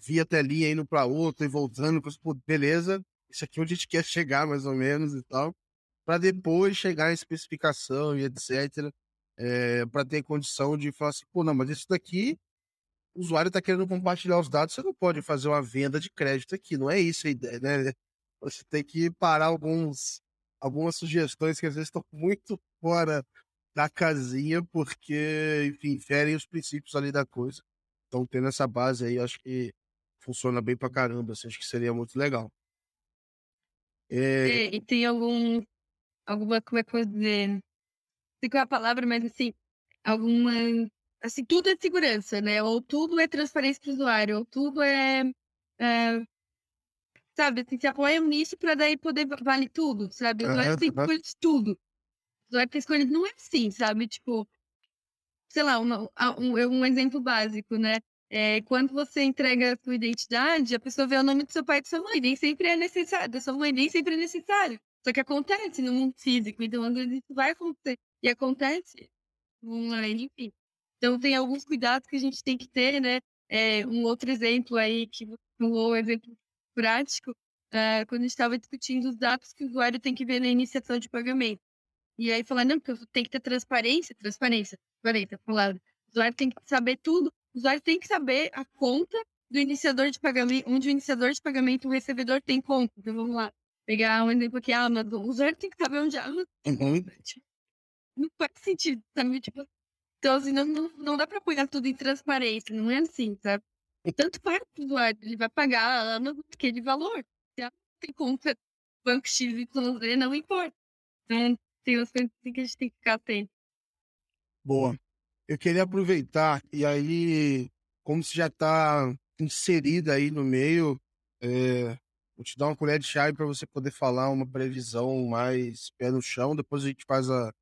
via até ali, indo para outro e voltando, pô, beleza, isso aqui é onde a gente quer chegar mais ou menos e tal para depois chegar em especificação e etc. É, para ter condição de falar assim, pô, não, mas isso daqui, o usuário está querendo compartilhar os dados, você não pode fazer uma venda de crédito aqui, não é isso a ideia, né? Você tem que parar alguns, algumas sugestões que às vezes estão muito fora da casinha, porque, enfim, ferem os princípios ali da coisa. Então, tendo essa base aí, acho que funciona bem pra caramba, assim, acho que seria muito legal. É... É, e tem algum, alguma, como é que eu vou dizer? Não sei qual é a palavra, mas assim, alguma. Assim, tudo é segurança, né? Ou tudo é transparência para o usuário, ou tudo é. é sabe, assim, se apoiam nisso para daí poder valer tudo, sabe? O usuário tem escolha de tudo. Usuário tem escolha. Não é assim, sabe? Tipo, sei lá, uma, um, um exemplo básico, né? É, quando você entrega a sua identidade, a pessoa vê o nome do seu pai e da sua mãe, nem sempre é necessário, da sua mãe nem sempre é necessário. Só que acontece no mundo físico, então isso vai acontecer. E acontece online, enfim. Então tem alguns cuidados que a gente tem que ter, né? É, um outro exemplo aí que falou, um exemplo prático, é, quando a gente estava discutindo os dados que o usuário tem que ver na iniciação de pagamento. E aí falar, não, porque tem que ter transparência, transparência, transparência, falado. O usuário tem que saber tudo o usuário tem que saber a conta do iniciador de pagamento, onde o iniciador de pagamento o recebedor tem conta. Então vamos lá, pegar um exemplo aqui, a Amazon. O usuário tem que saber onde a Amazon uhum. Não faz sentido, sabe? Tipo, então, assim, não, não, não dá para apoiar tudo em transparência, não é assim, sabe? Tanto para o usuário, ele vai pagar a Amazon aquele valor. Se ela tem conta banco X e Z, não importa. Então, tem umas coisas assim que a gente tem que ficar atento. Boa eu queria aproveitar, e aí, como você já está inserida aí no meio, é, vou te dar uma colher de chá para você poder falar uma previsão mais pé no chão, depois a gente faz a,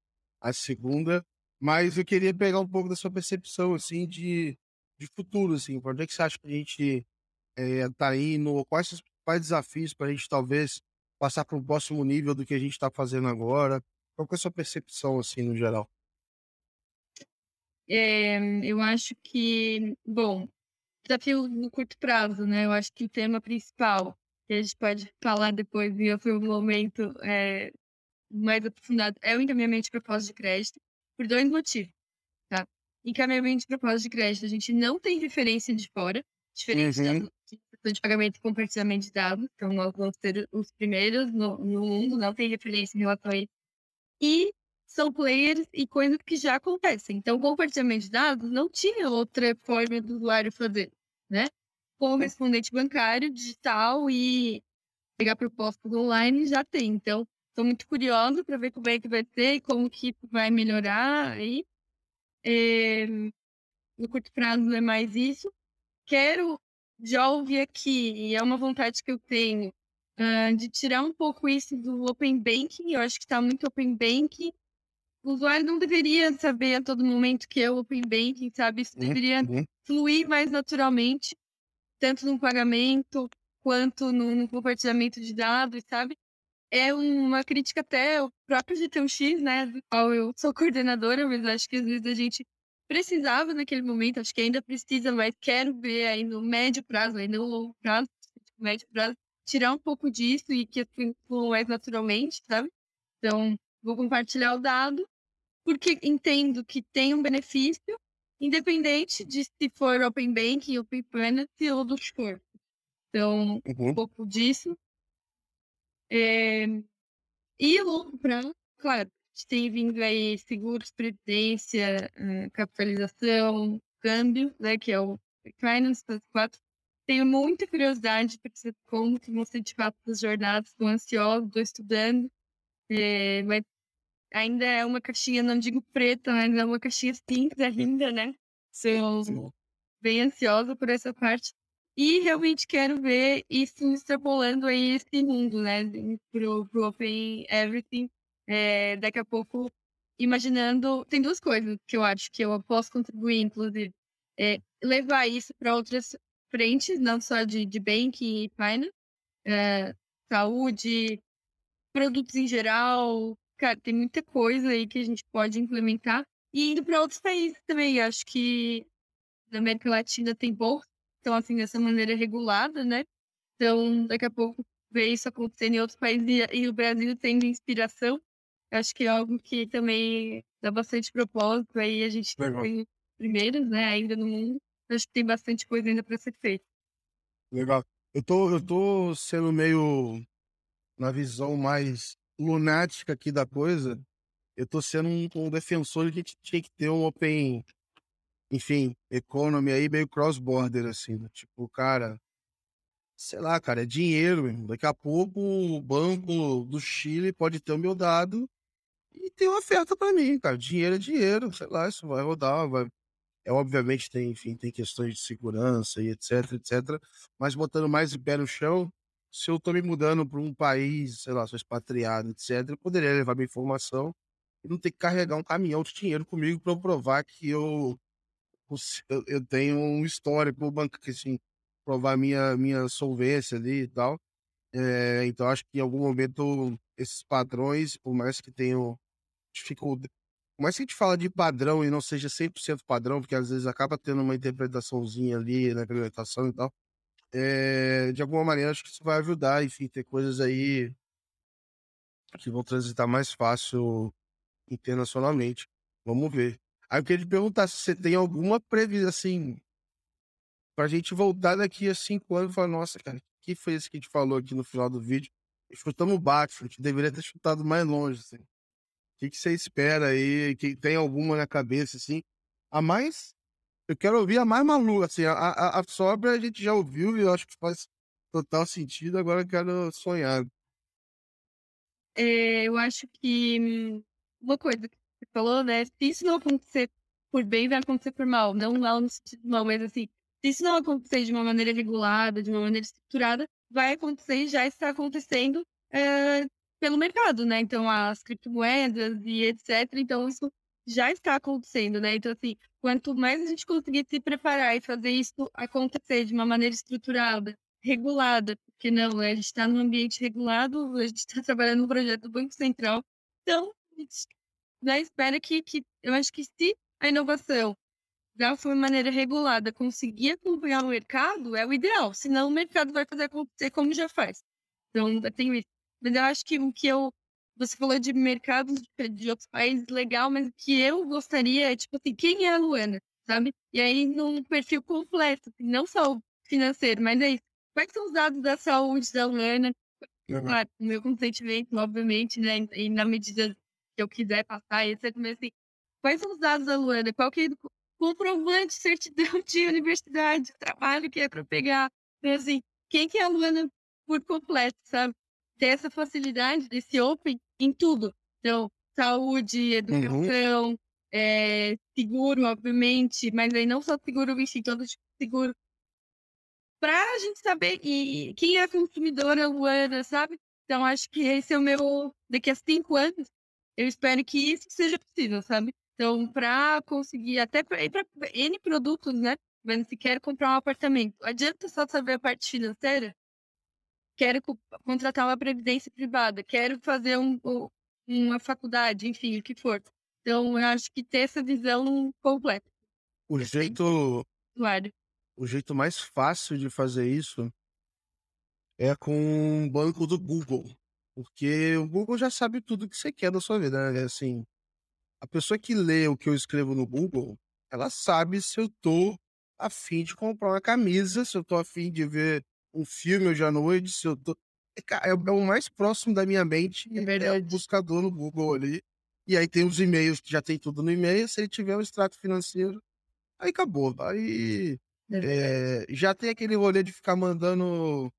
a segunda. Mas eu queria pegar um pouco da sua percepção, assim, de, de futuro, assim, para onde é que você acha que a gente está é, indo, quais os principais desafios para a gente, talvez, passar para um próximo nível do que a gente está fazendo agora? Qual é a sua percepção, assim, no geral? É, eu acho que, bom, desafio no curto prazo, né? Eu acho que o tema principal, que a gente pode falar depois em outro momento é, mais aprofundado, é o encaminhamento de propósito de crédito, por dois motivos, tá? Encaminhamento de propósito de crédito, a gente não tem referência de fora, diferente uhum. da de pagamento e compartilhamento de dados, então nós vamos ser os primeiros no, no mundo, não tem referência em relação a isso. E são players e coisas que já acontecem. Então, compartilhamento de dados não tinha outra forma do usuário fazer, né? Com o respondente bancário, digital e pegar propostas online já tem. Então, estou muito curiosa para ver como é que vai ser e como que vai melhorar aí. É, no curto prazo é mais isso. Quero já ouvir aqui, e é uma vontade que eu tenho, uh, de tirar um pouco isso do Open Banking. Eu acho que está muito Open Banking o usuário não deveria saber a todo momento que é o Open Banking, sabe? Isso deveria uhum. fluir mais naturalmente, tanto no pagamento quanto no, no compartilhamento de dados, sabe? É uma crítica até ao próprio GTX, né? Do qual eu sou coordenadora, mas acho que às vezes a gente precisava naquele momento, acho que ainda precisa, mas quero ver aí no médio prazo, aí no longo prazo, médio prazo, tirar um pouco disso e que fluam mais naturalmente, sabe? Então, vou compartilhar o dado, porque entendo que tem um benefício, independente de se for Open Banking, Open Planet ou do que for. Então, uhum. um pouco disso. É... E longo prazo, claro, a gente tem vindo aí seguros, previdência, eh, capitalização, câmbio, né, que é o Finance 4. Tenho muita curiosidade para saber como que vão ser de fato as jornadas, estou ansiosa, estou estudando. É, mas ainda é uma caixinha, não digo preta, mas é uma caixinha cinza ainda, né? Sou bem ansiosa por essa parte. E realmente quero ver isso extrapolando aí esse mundo, né? Pro, pro Open Everything. É, daqui a pouco, imaginando. Tem duas coisas que eu acho que eu posso contribuir, inclusive. É, levar isso para outras frentes, não só de, de banking e finance, é, saúde, produtos em geral. Cara, tem muita coisa aí que a gente pode implementar. E indo para outros países também. Acho que na América Latina tem bolsa, então, assim, dessa maneira regulada, né? Então, daqui a pouco ver isso acontecendo em outros países e, o Brasil tendo inspiração. Acho que é algo que também dá bastante propósito. Aí a gente Legal. tem primeiros, né, ainda no mundo. Acho que tem bastante coisa ainda para ser feita. Legal. Eu tô, eu tô sendo meio na visão mais lunática aqui da coisa, eu tô sendo um, um defensor de que a gente tinha que ter um open, enfim, economy aí meio cross-border, assim, tipo, cara, sei lá, cara, é dinheiro, mesmo. Daqui a pouco o banco do Chile pode ter o meu dado e tem uma oferta para mim, cara. Dinheiro é dinheiro, sei lá, isso vai rodar, vai. É, obviamente tem, enfim, tem questões de segurança e etc, etc. Mas botando mais de pé no chão, se eu tô me mudando para um país, sei lá, sou expatriado, etc, eu poderia levar minha informação e não ter que carregar um caminhão de dinheiro comigo para provar que eu, eu, tenho um histórico banco, que assim, provar minha, minha solvência ali e tal. É, então, acho que em algum momento esses padrões, por mais que tenham dificuldade, mais que a gente fala de padrão e não seja 100% padrão, porque às vezes acaba tendo uma interpretaçãozinha ali na implementação e tal, é, de alguma maneira acho que isso vai ajudar, enfim, ter coisas aí que vão transitar mais fácil internacionalmente. Vamos ver. Aí eu queria te perguntar se você tem alguma previsão, assim, pra gente voltar daqui a cinco anos e falar, nossa, cara, o que foi isso que a gente falou aqui no final do vídeo? Chutamos baixo, a gente deveria ter chutado mais longe, assim. O que, que você espera aí? Que tem alguma na cabeça, assim? A mais. Eu quero ouvir a mais maluca, assim. A, a, a sobra a gente já ouviu e eu acho que faz total sentido. Agora eu quero sonhar. É, eu acho que uma coisa que você falou, né? Se isso não acontecer por bem, vai acontecer por mal. Não mal no sentido mal, mas assim, se isso não acontecer de uma maneira regulada, de uma maneira estruturada, vai acontecer e já está acontecendo é, pelo mercado, né? Então, as criptomoedas e etc. Então, isso já está acontecendo, né? Então, assim, quanto mais a gente conseguir se preparar e fazer isso acontecer de uma maneira estruturada, regulada, porque não, a gente está num ambiente regulado, a gente está trabalhando no projeto do Banco Central, então, a gente espera que, que eu acho que se a inovação já de uma maneira regulada conseguir acompanhar o mercado, é o ideal. Senão o mercado vai fazer acontecer como já faz. Então, eu tenho isso. Mas eu acho que o que eu. Você falou de mercados de outros países, legal, mas o que eu gostaria é, tipo assim, quem é a Luana, sabe? E aí, num perfil completo, assim, não só o financeiro, mas é isso. Quais são os dados da saúde da Luana? Uhum. Claro, o meu consentimento, obviamente, né? E na medida que eu quiser passar, etc. Mas assim, quais são os dados da Luana? Qual que é comprovante, certidão de universidade, trabalho que é para pegar. Então, assim, quem que é a Luana por completo, sabe? Ter essa facilidade desse open em tudo. Então, saúde, educação, uhum. é, seguro, obviamente, mas aí não só seguro, enfim, todo tipo de seguro. Pra gente saber e, quem é consumidora Luana, sabe? Então, acho que esse é o meu. Daqui a cinco anos, eu espero que isso seja possível, sabe? Então, para conseguir, até para N produtos, né? Mas se quer comprar um apartamento, adianta só saber a parte financeira? Quero contratar uma previdência privada, quero fazer um, uma faculdade, enfim, o que for. Então, eu acho que ter essa visão completa. O jeito. Claro. O jeito mais fácil de fazer isso é com o banco do Google. Porque o Google já sabe tudo que você quer da sua vida, né? Assim, a pessoa que lê o que eu escrevo no Google, ela sabe se eu tô afim de comprar uma camisa, se eu tô afim de ver um filme hoje à noite, se eu tô. É, é o mais próximo da minha mente, é, é o buscador no Google ali. E aí tem os e-mails, que já tem tudo no e-mail. Se ele tiver um extrato financeiro, aí acabou. Aí é, já tem aquele rolê de ficar mandando.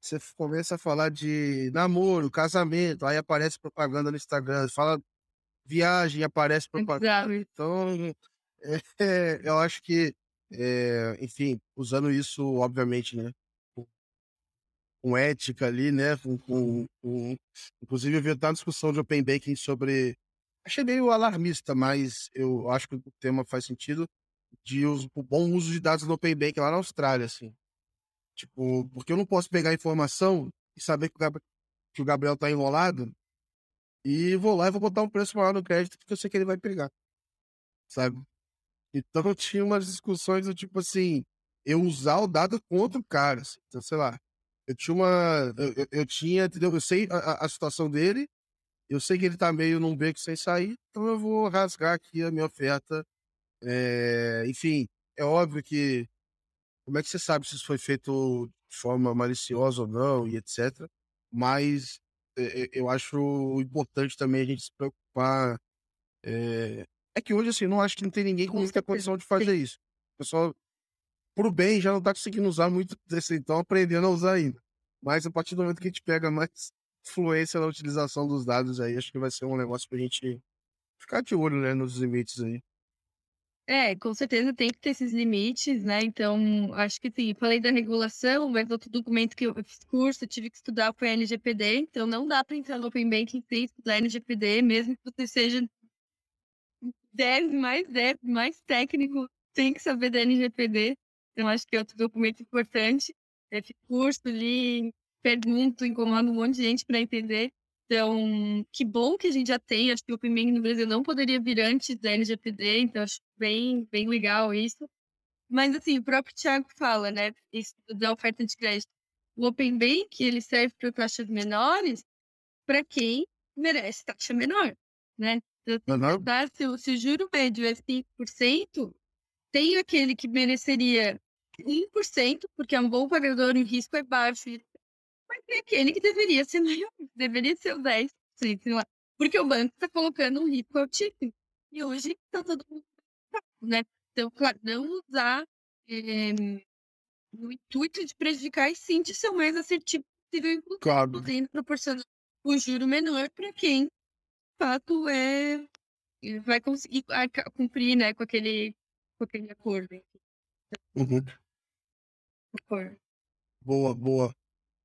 Você começa a falar de namoro, casamento, aí aparece propaganda no Instagram, fala viagem, aparece propaganda. Então, é, eu acho que, é, enfim, usando isso, obviamente, né? Com ética ali, né? Com, com, com... Inclusive, eu vi uma discussão de Open Banking sobre. Achei meio alarmista, mas eu acho que o tema faz sentido de uso, o bom uso de dados no Open Banking lá na Austrália, assim. Tipo, porque eu não posso pegar informação e saber que o Gabriel, que o Gabriel tá enrolado e vou lá e vou botar um preço maior no crédito porque eu sei que ele vai pegar. Sabe? Então tinha umas discussões do tipo assim, eu usar o dado contra o cara. Assim. Então, sei lá. Eu tinha uma. Eu, eu tinha, entendeu? Eu sei a, a, situação dele, eu sei que ele tá meio num beco sem sair, então eu vou rasgar aqui a minha oferta. É, enfim, é óbvio que. Como é que você sabe se isso foi feito de forma maliciosa ou não, e etc. Mas eu acho importante também a gente se preocupar. É, é que hoje, assim, não acho que não tem ninguém com muita condição de fazer isso. O pessoal pro bem, já não tá conseguindo usar muito desse, então aprendendo a usar ainda. Mas a partir do momento que a gente pega mais fluência na utilização dos dados aí, acho que vai ser um negócio pra gente ficar de olho, né, nos limites aí. É, com certeza tem que ter esses limites, né? Então, acho que sim. Falei da regulação, mas outro documento que eu fiz curso, eu tive que estudar foi a LGPD. Então, não dá para entrar no Open Banking sem estudar LGPD, mesmo que você seja dev, mais dev, mais técnico, tem que saber da LGPD. Então, acho que é outro documento importante. Fiz curso, li, pergunto, incomodo um monte de gente para entender. Então, que bom que a gente já tem. Acho que o Open no Brasil não poderia vir antes da LGPD, então acho bem, bem legal isso. Mas, assim, o próprio Thiago fala, né, isso da oferta de crédito. O Open Bank, ele serve para taxas menores para quem merece taxa menor, né? Então, uhum. se, se o juro médio é 5%, tem aquele que mereceria 1%, porque é um bom pagador e o risco é baixo, mas é aquele que deveria ser maior, deveria ser o 10%, sei lá. Porque o banco está colocando um risco altíssimo. E hoje está todo mundo, né? Então, claro, não usar é, no intuito de prejudicar e sim de ser o mais assertivo possível, claro. podendo proporcionar o juro menor para quem, de fato, é, vai conseguir cumprir né, com, aquele, com aquele acordo. Uhum. Boa, boa.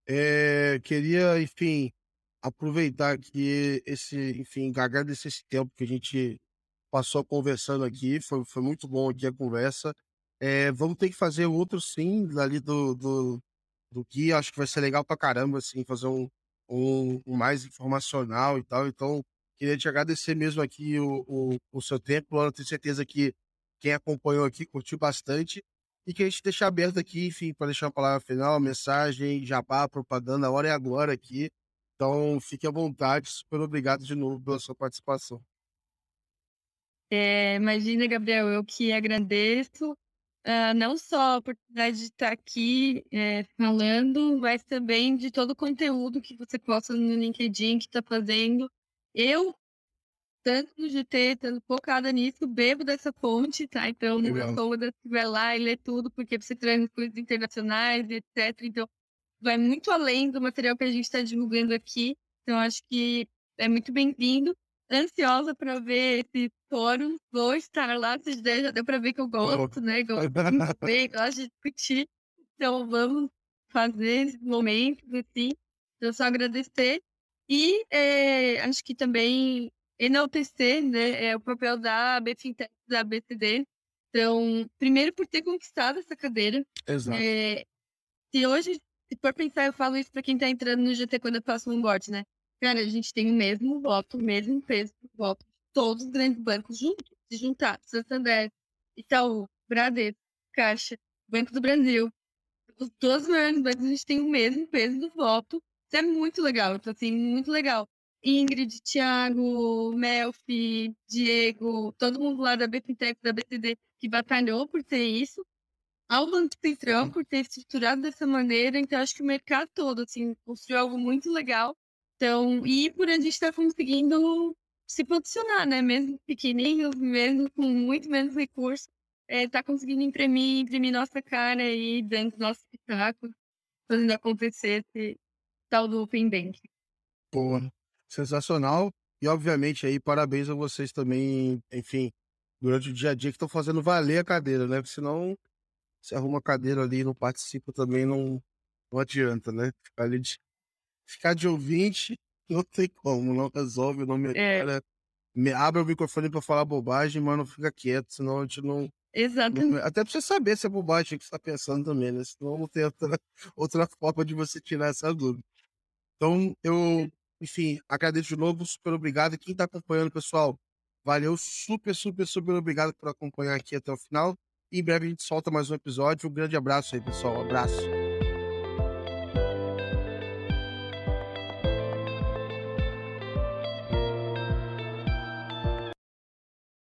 É, queria, enfim, aproveitar que esse, enfim, agradecer esse tempo que a gente passou conversando aqui, foi, foi muito bom aqui a conversa. É, vamos ter que fazer outro sim, ali do, do, do acho que vai ser legal pra caramba, assim, fazer um, um, um mais informacional e tal. Então, queria te agradecer mesmo aqui o, o, o seu tempo, eu tenho certeza que quem acompanhou aqui curtiu bastante e que a gente deixa aberto aqui, enfim, para deixar uma palavra final, mensagem, jabá, propaganda, a hora é agora aqui. Então, fique à vontade. Super obrigado de novo pela sua participação. É, imagina, Gabriel, eu que agradeço. Uh, não só a oportunidade de estar aqui é, falando, mas também de todo o conteúdo que você posta no LinkedIn que está fazendo. Eu tanto no GT, tanto focada nisso, bebo dessa fonte, tá? Então, não é cômoda que vai lá e lê tudo, porque você traz coisas internacionais, etc. Então, vai muito além do material que a gente está divulgando aqui. Então, acho que é muito bem-vindo. Ansiosa para ver esse fórum. Vou estar lá, se der, já deu para ver que eu gosto, né? Gosto de ver, gosto de discutir. Então, vamos fazer esse momento, assim. Então, só agradecer. E é, acho que também enaltecer né, é o papel da BFintech, da BCD. Então, primeiro por ter conquistado essa cadeira. Exato. É, se hoje, se for pensar, eu falo isso para quem está entrando no GT quando eu faço um onboard, né? Cara, a gente tem o mesmo voto, o mesmo peso de voto de todos os grandes bancos juntos, se juntar. Santander, Itaú, Bradesco, Caixa, Banco do Brasil. Os dois maiores bancos, a gente tem o mesmo peso do voto. Isso é muito legal. Então, assim, muito legal. Ingrid, Thiago, Melfi, Diego, todo mundo lá da BFintech, da BTD, que batalhou por ter isso, ao Banco Central por ter estruturado dessa maneira, então acho que o mercado todo, assim, construiu algo muito legal, então, e por a gente estar tá conseguindo se posicionar, né, mesmo pequenininho, mesmo com muito menos recursos, é, tá conseguindo imprimir, imprimir nossa cara aí, dando nosso espetáculo, fazendo acontecer esse tal do Open Bank. Boa sensacional. E, obviamente, aí, parabéns a vocês também, enfim, durante o dia a dia que estão fazendo valer a cadeira, né? Porque senão, se arruma a cadeira ali e não participa também, não, não adianta, né? Ficar, ali de, ficar de ouvinte não tem como, não resolve, não melhora. É. Me, abre o microfone para falar bobagem, mas não fica quieto, senão a gente não. Exatamente. Não, até pra você saber se é bobagem que você está pensando também, né? Senão não tem outra, outra forma de você tirar essa dúvida. Então, eu enfim, agradeço de novo, super obrigado. Quem está acompanhando, pessoal, valeu, super, super, super obrigado por acompanhar aqui até o final. E em breve a gente solta mais um episódio. Um grande abraço aí, pessoal. Um abraço.